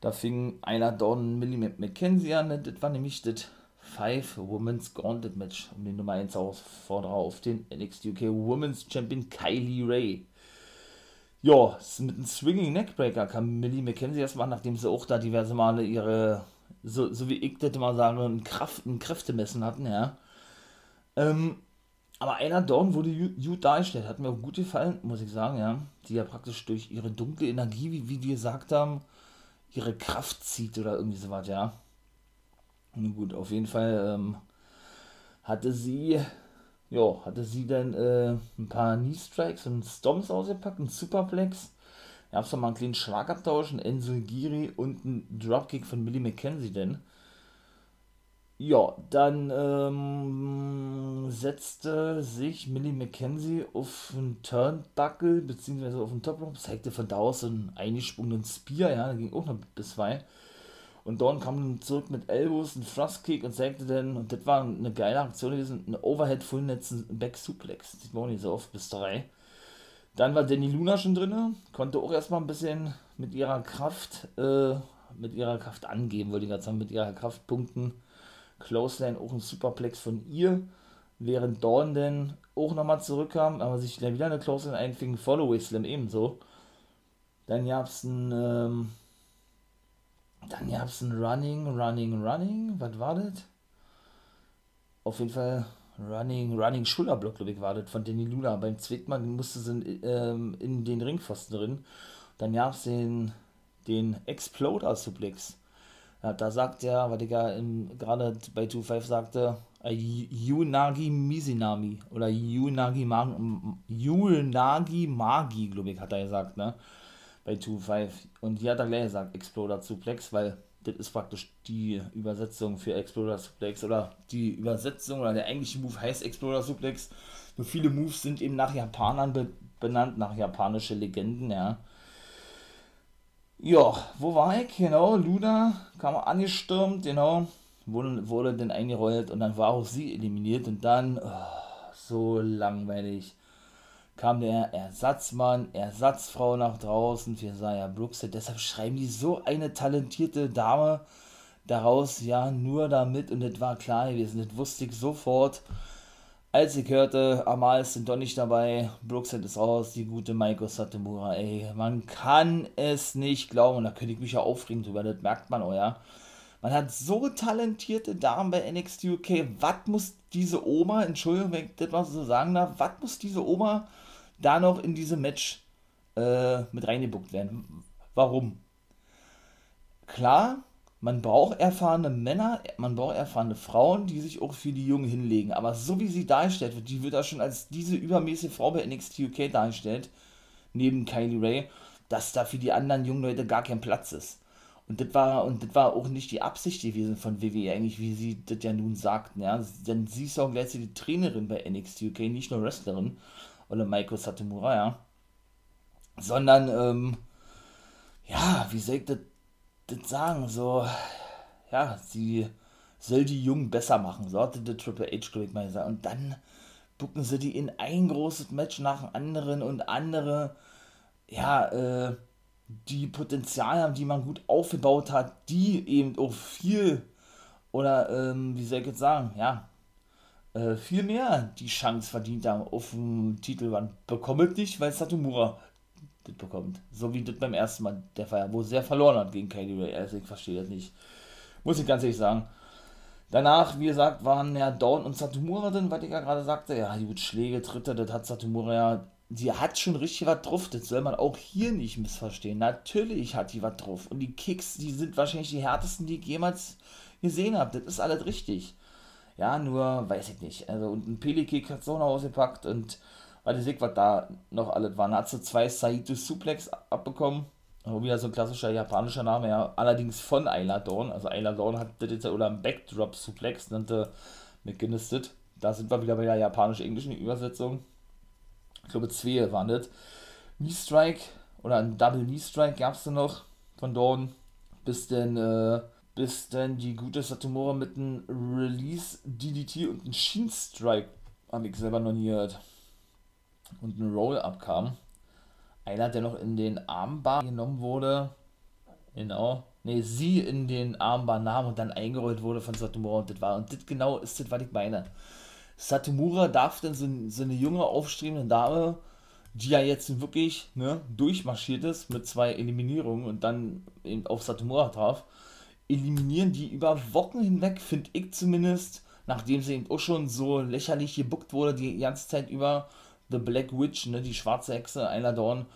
Da fing einer Don Millie McKenzie an, ne? das war nämlich das Five Women's Gauntlet Match um den Nummer 1 Herausforderer auf den NXT UK Women's Champion Kylie Ray. Ja, mit einem Swinging Neckbreaker kam Millie McKenzie erstmal, nachdem sie auch da diverse Male ihre, so, so wie ich das mal sagen, ein, Kraft, ein Kräftemessen hatten, ja. Ähm, aber einer Dorn wurde gut dargestellt, hat mir auch gut gefallen, muss ich sagen, ja. Die ja praktisch durch ihre dunkle Energie, wie, wie die gesagt haben, ihre Kraft zieht oder irgendwie sowas, ja. Nun gut, auf jeden Fall ähm, hatte sie, ja, hatte sie dann äh, ein paar Knee Strikes und Stomps ausgepackt, ein Superplex. Gab es mal einen kleinen Schlagabtausch, ein Enzo Giri und ein Dropkick von Millie McKenzie denn. Ja, dann ähm, setzte sich Millie McKenzie auf einen Turnbuckle, beziehungsweise auf den Top Rope, zeigte von da aus einen eingesprungenen Spear, ja, da ging auch noch bis zwei. Und Dawn kam dann zurück mit Elbows, ein Thrust-Kick und zeigte dann, und das war eine geile Aktion gewesen, eine Overhead Full Netz Back Suplex. Sieht man auch nicht so oft, bis drei. Dann war Danny Luna schon drin, konnte auch erstmal ein bisschen mit ihrer Kraft, äh, mit ihrer Kraft angeben, wollte ich gerade sagen, mit ihrer Kraft punkten Clothesline auch ein Superplex von ihr, während Dawn dann auch nochmal zurückkam, aber sich dann wieder eine Clothesline einfing, Followaway Slam ebenso. Dann gab es ein, ähm, dann gab es ein Running, Running, Running, was war das? Auf jeden Fall Running, Running Schulterblock, glaube ich, war das von Danny Luna. Beim zweiten Mal musste sie ähm, in den Ringpfosten drin. Dann gab es den, den Exploder Suplex ja, da sagt er, ich ja gerade bei 2.5 sagte, äh, Yunagi Misinami oder Yunagi, Mag Yunagi Magi, glaube ich, hat er gesagt, ne? Bei 2-5. Und hier hat er gleich gesagt, Exploder Suplex, weil das ist praktisch die Übersetzung für Exploder Suplex oder die Übersetzung oder der eigentliche Move heißt Exploder Suplex. Nur viele Moves sind eben nach Japanern be benannt, nach japanische Legenden, ja. Ja, wo war ich? Genau, Luna kam angestürmt, genau, wurde, wurde dann eingerollt und dann war auch sie eliminiert und dann, oh, so langweilig, kam der Ersatzmann, Ersatzfrau nach draußen für Saya Brooks. Deshalb schreiben die so eine talentierte Dame daraus, ja, nur damit und das war klar gewesen, das wusste ich sofort. Als ich hörte, Amal ist doch nicht dabei, Brookside ist raus, die gute Maiko Satomura, ey, man kann es nicht glauben, und da könnte ich mich ja aufregen drüber, das merkt man auch, ja. Man hat so talentierte Damen bei NXT UK, was muss diese Oma, Entschuldigung, wenn ich das mal so sagen darf, was muss diese Oma da noch in diese Match äh, mit reingebuckt werden? Warum? Klar, man braucht erfahrene Männer, man braucht erfahrene Frauen, die sich auch für die Jungen hinlegen. Aber so wie sie dargestellt wird, die wird da schon als diese übermäßige Frau bei NXT UK dargestellt, neben Kylie Ray, dass da für die anderen jungen Leute gar kein Platz ist. Und das war, und das war auch nicht die Absicht gewesen von WWE, eigentlich, wie sie das ja nun sagten, ja. Denn sie ist auch gleichzeitig die Trainerin bei NXT UK, nicht nur Wrestlerin, oder Maiko Satomura, ja. Sondern, ähm, ja, wie ich das das sagen, so, ja, sie soll die Jungen besser machen, so hatte der Triple H, ich mal gesagt. Und dann bucken sie die in ein großes Match nach dem anderen und andere, ja, äh, die Potenzial haben, die man gut aufgebaut hat, die eben auch viel, oder, ähm, wie soll ich jetzt sagen, ja, äh, viel mehr die Chance verdient haben auf den Titel. Man bekommt nicht, weil Satomura das bekommt. So wie das beim ersten Mal der Fall, wo sehr verloren hat gegen Katie Ray. Also ich verstehe das nicht. Muss ich ganz ehrlich sagen. Danach, wie gesagt, waren ja Dawn und Satomura drin, was ich ja gerade sagte. Ja, gut, Schläge, Tritte, das hat Satomura ja. Die hat schon richtig was drauf. Das soll man auch hier nicht missverstehen. Natürlich hat die was drauf. Und die Kicks, die sind wahrscheinlich die härtesten, die ich jemals gesehen habe. Das ist alles richtig. Ja, nur weiß ich nicht. Also, und ein Pelikick hat so noch ausgepackt und weil ich was da noch alles war. Dann hat sie zwei Saito Suplex abbekommen. Auch wieder so ein klassischer japanischer Name, ja. Allerdings von Ayla Dawn. Also Ayla Dawn hat das jetzt oder ein Backdrop Suplex, nannte McGinnis das. Da sind wir wieder bei der japanisch-englischen Übersetzung. Ich glaube, zwei waren das. Knee Strike oder ein Double Knee Strike gab es da noch von Dawn. Bis denn, äh, bis denn die gute Satomura mit einem Release DDT und einem Shin Strike habe ich selber noch nie gehört und ein Roll-Up kam. Einer, der noch in den Armbar genommen wurde. Genau. Ne, sie in den Armbar nahm und dann eingerollt wurde von Satomura und das war. Und das genau ist das, was ich meine. Satomura darf dann so, so eine junge, aufstrebende Dame, die ja jetzt wirklich ne, durchmarschiert ist mit zwei Eliminierungen und dann eben auf Satomura traf, eliminieren die über Wochen hinweg, finde ich zumindest, nachdem sie eben auch schon so lächerlich gebuckt wurde die ganze Zeit über The Black Witch, ne, die schwarze Hexe, Ayla Dawn,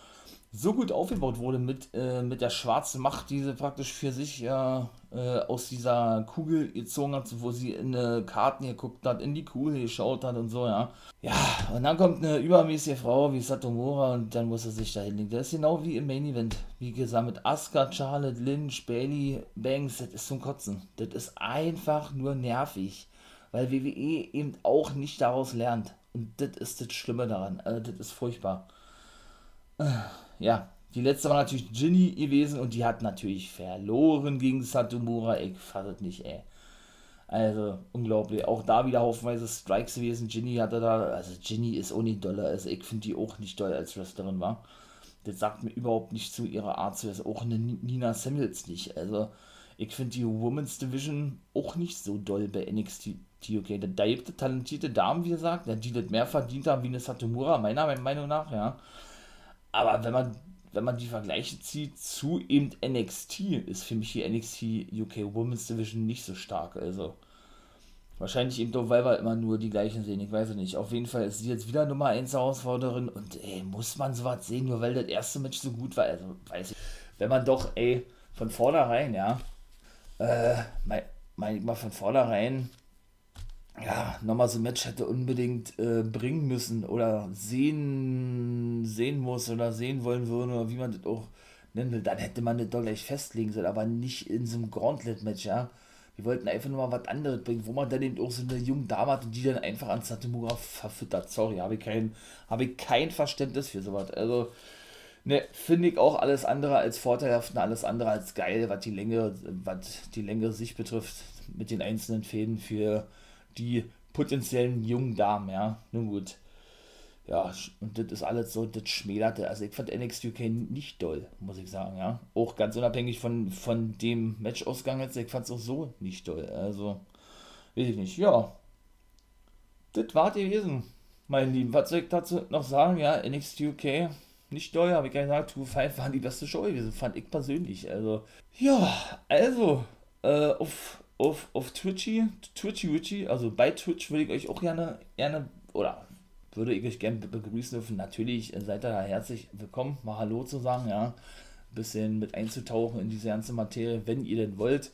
so gut aufgebaut wurde mit, äh, mit der schwarzen Macht, die sie praktisch für sich ja äh, aus dieser Kugel gezogen hat, wo sie in äh, Karten geguckt hat, in die Kugel geschaut hat und so, ja. Ja, und dann kommt eine übermäßige Frau wie Satomura und dann muss er sich da hinlegen. Das ist genau wie im Main Event. Wie gesagt, mit Asuka, Charlotte, Lynch, Bailey, Banks, das ist zum Kotzen. Das ist einfach nur nervig, weil WWE eben auch nicht daraus lernt. Und das ist das Schlimme daran. Also, das ist furchtbar. Äh, ja, die letzte war natürlich Ginny gewesen und die hat natürlich verloren gegen Satomura. Ich fasse nicht, ey. Also, unglaublich. Auch da wieder haufenweise Strikes gewesen. Ginny hatte da, also Ginny ist auch nicht dolle. Also, ich finde die auch nicht doll als Wrestlerin war. Das sagt mir überhaupt nicht zu ihrer Art zu. Also, auch eine Nina Samuels nicht. Also, ich finde die Women's Division auch nicht so doll bei NXT okay. Da gibt es talentierte Damen, wie gesagt, die das mehr verdient haben wie eine Satomura, meiner Meinung nach, ja. Aber wenn man, wenn man die Vergleiche zieht zu eben NXT, ist für mich die NXT UK Women's Division nicht so stark. Also wahrscheinlich eben doch, weil wir immer nur die gleichen sehen, ich weiß es nicht. Auf jeden Fall ist sie jetzt wieder Nummer 1 Herausforderin und ey, muss man sowas sehen, nur weil das erste Match so gut war. Also weiß ich. Wenn man doch, ey, von vornherein, ja, äh, mein, mein, mal von vornherein ja, nochmal so ein Match hätte unbedingt äh, bringen müssen oder sehen, sehen muss oder sehen wollen würde oder wie man das auch nennen will, dann hätte man das doch gleich festlegen sollen, aber nicht in so einem Gauntlet-Match, ja. Wir wollten einfach nur mal was anderes bringen, wo man dann eben auch so eine junge Dame hat und die dann einfach an Satomura verfüttert. Sorry, habe ich, kein, hab ich kein Verständnis für sowas. Also, ne, finde ich auch alles andere als vorteilhaft und alles andere als geil, was die Länge, was die Länge sich betrifft, mit den einzelnen Fäden für die potenziellen jungen Damen, ja. Nun gut. Ja, und das ist alles so, das schmälerte. Also ich fand NXT UK nicht doll, muss ich sagen, ja. Auch ganz unabhängig von, von dem Matchausgang jetzt, ich fand es auch so nicht doll. Also, weiß ich nicht, ja. Das war gewesen, mein Lieben. Was soll ich dazu noch sagen? Ja, NXT UK nicht doll, habe ich gesagt, 2-5 war die beste Show gewesen, fand ich persönlich. Also, ja, also, äh, auf auf, auf Twitchy, Twitchy Witchy, also bei Twitch würde ich euch auch gerne, gerne, oder würde ich euch gerne begrüßen dürfen. Natürlich seid ihr da herzlich willkommen, mal Hallo zu sagen, ja. Ein bisschen mit einzutauchen in diese ganze Materie, wenn ihr denn wollt.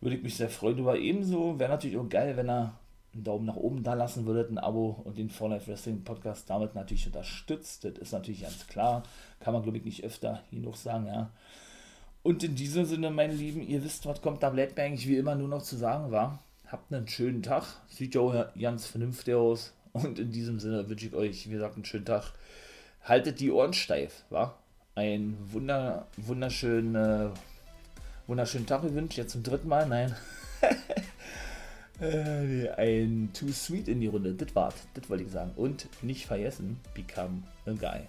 Würde ich mich sehr freuen darüber. Ebenso wäre natürlich auch geil, wenn ihr einen Daumen nach oben da lassen würdet, ein Abo und den For Life Wrestling Podcast damit natürlich unterstützt. Das ist natürlich ganz klar. Kann man, glaube ich, nicht öfter genug sagen, ja. Und in diesem Sinne, meine Lieben, ihr wisst, was kommt, da bleibt mir eigentlich wie immer nur noch zu sagen, war. Habt einen schönen Tag. Sieht ja auch ganz vernünftig aus. Und in diesem Sinne wünsche ich euch, wie gesagt, einen schönen Tag. Haltet die Ohren steif, wa? Ein wunder, wunderschönen, äh, wunderschönen Tag gewünscht. Jetzt zum dritten Mal, nein. <laughs> äh, ein Too Sweet in die Runde. Das war's. Das wollte ich sagen. Und nicht vergessen, become a guy.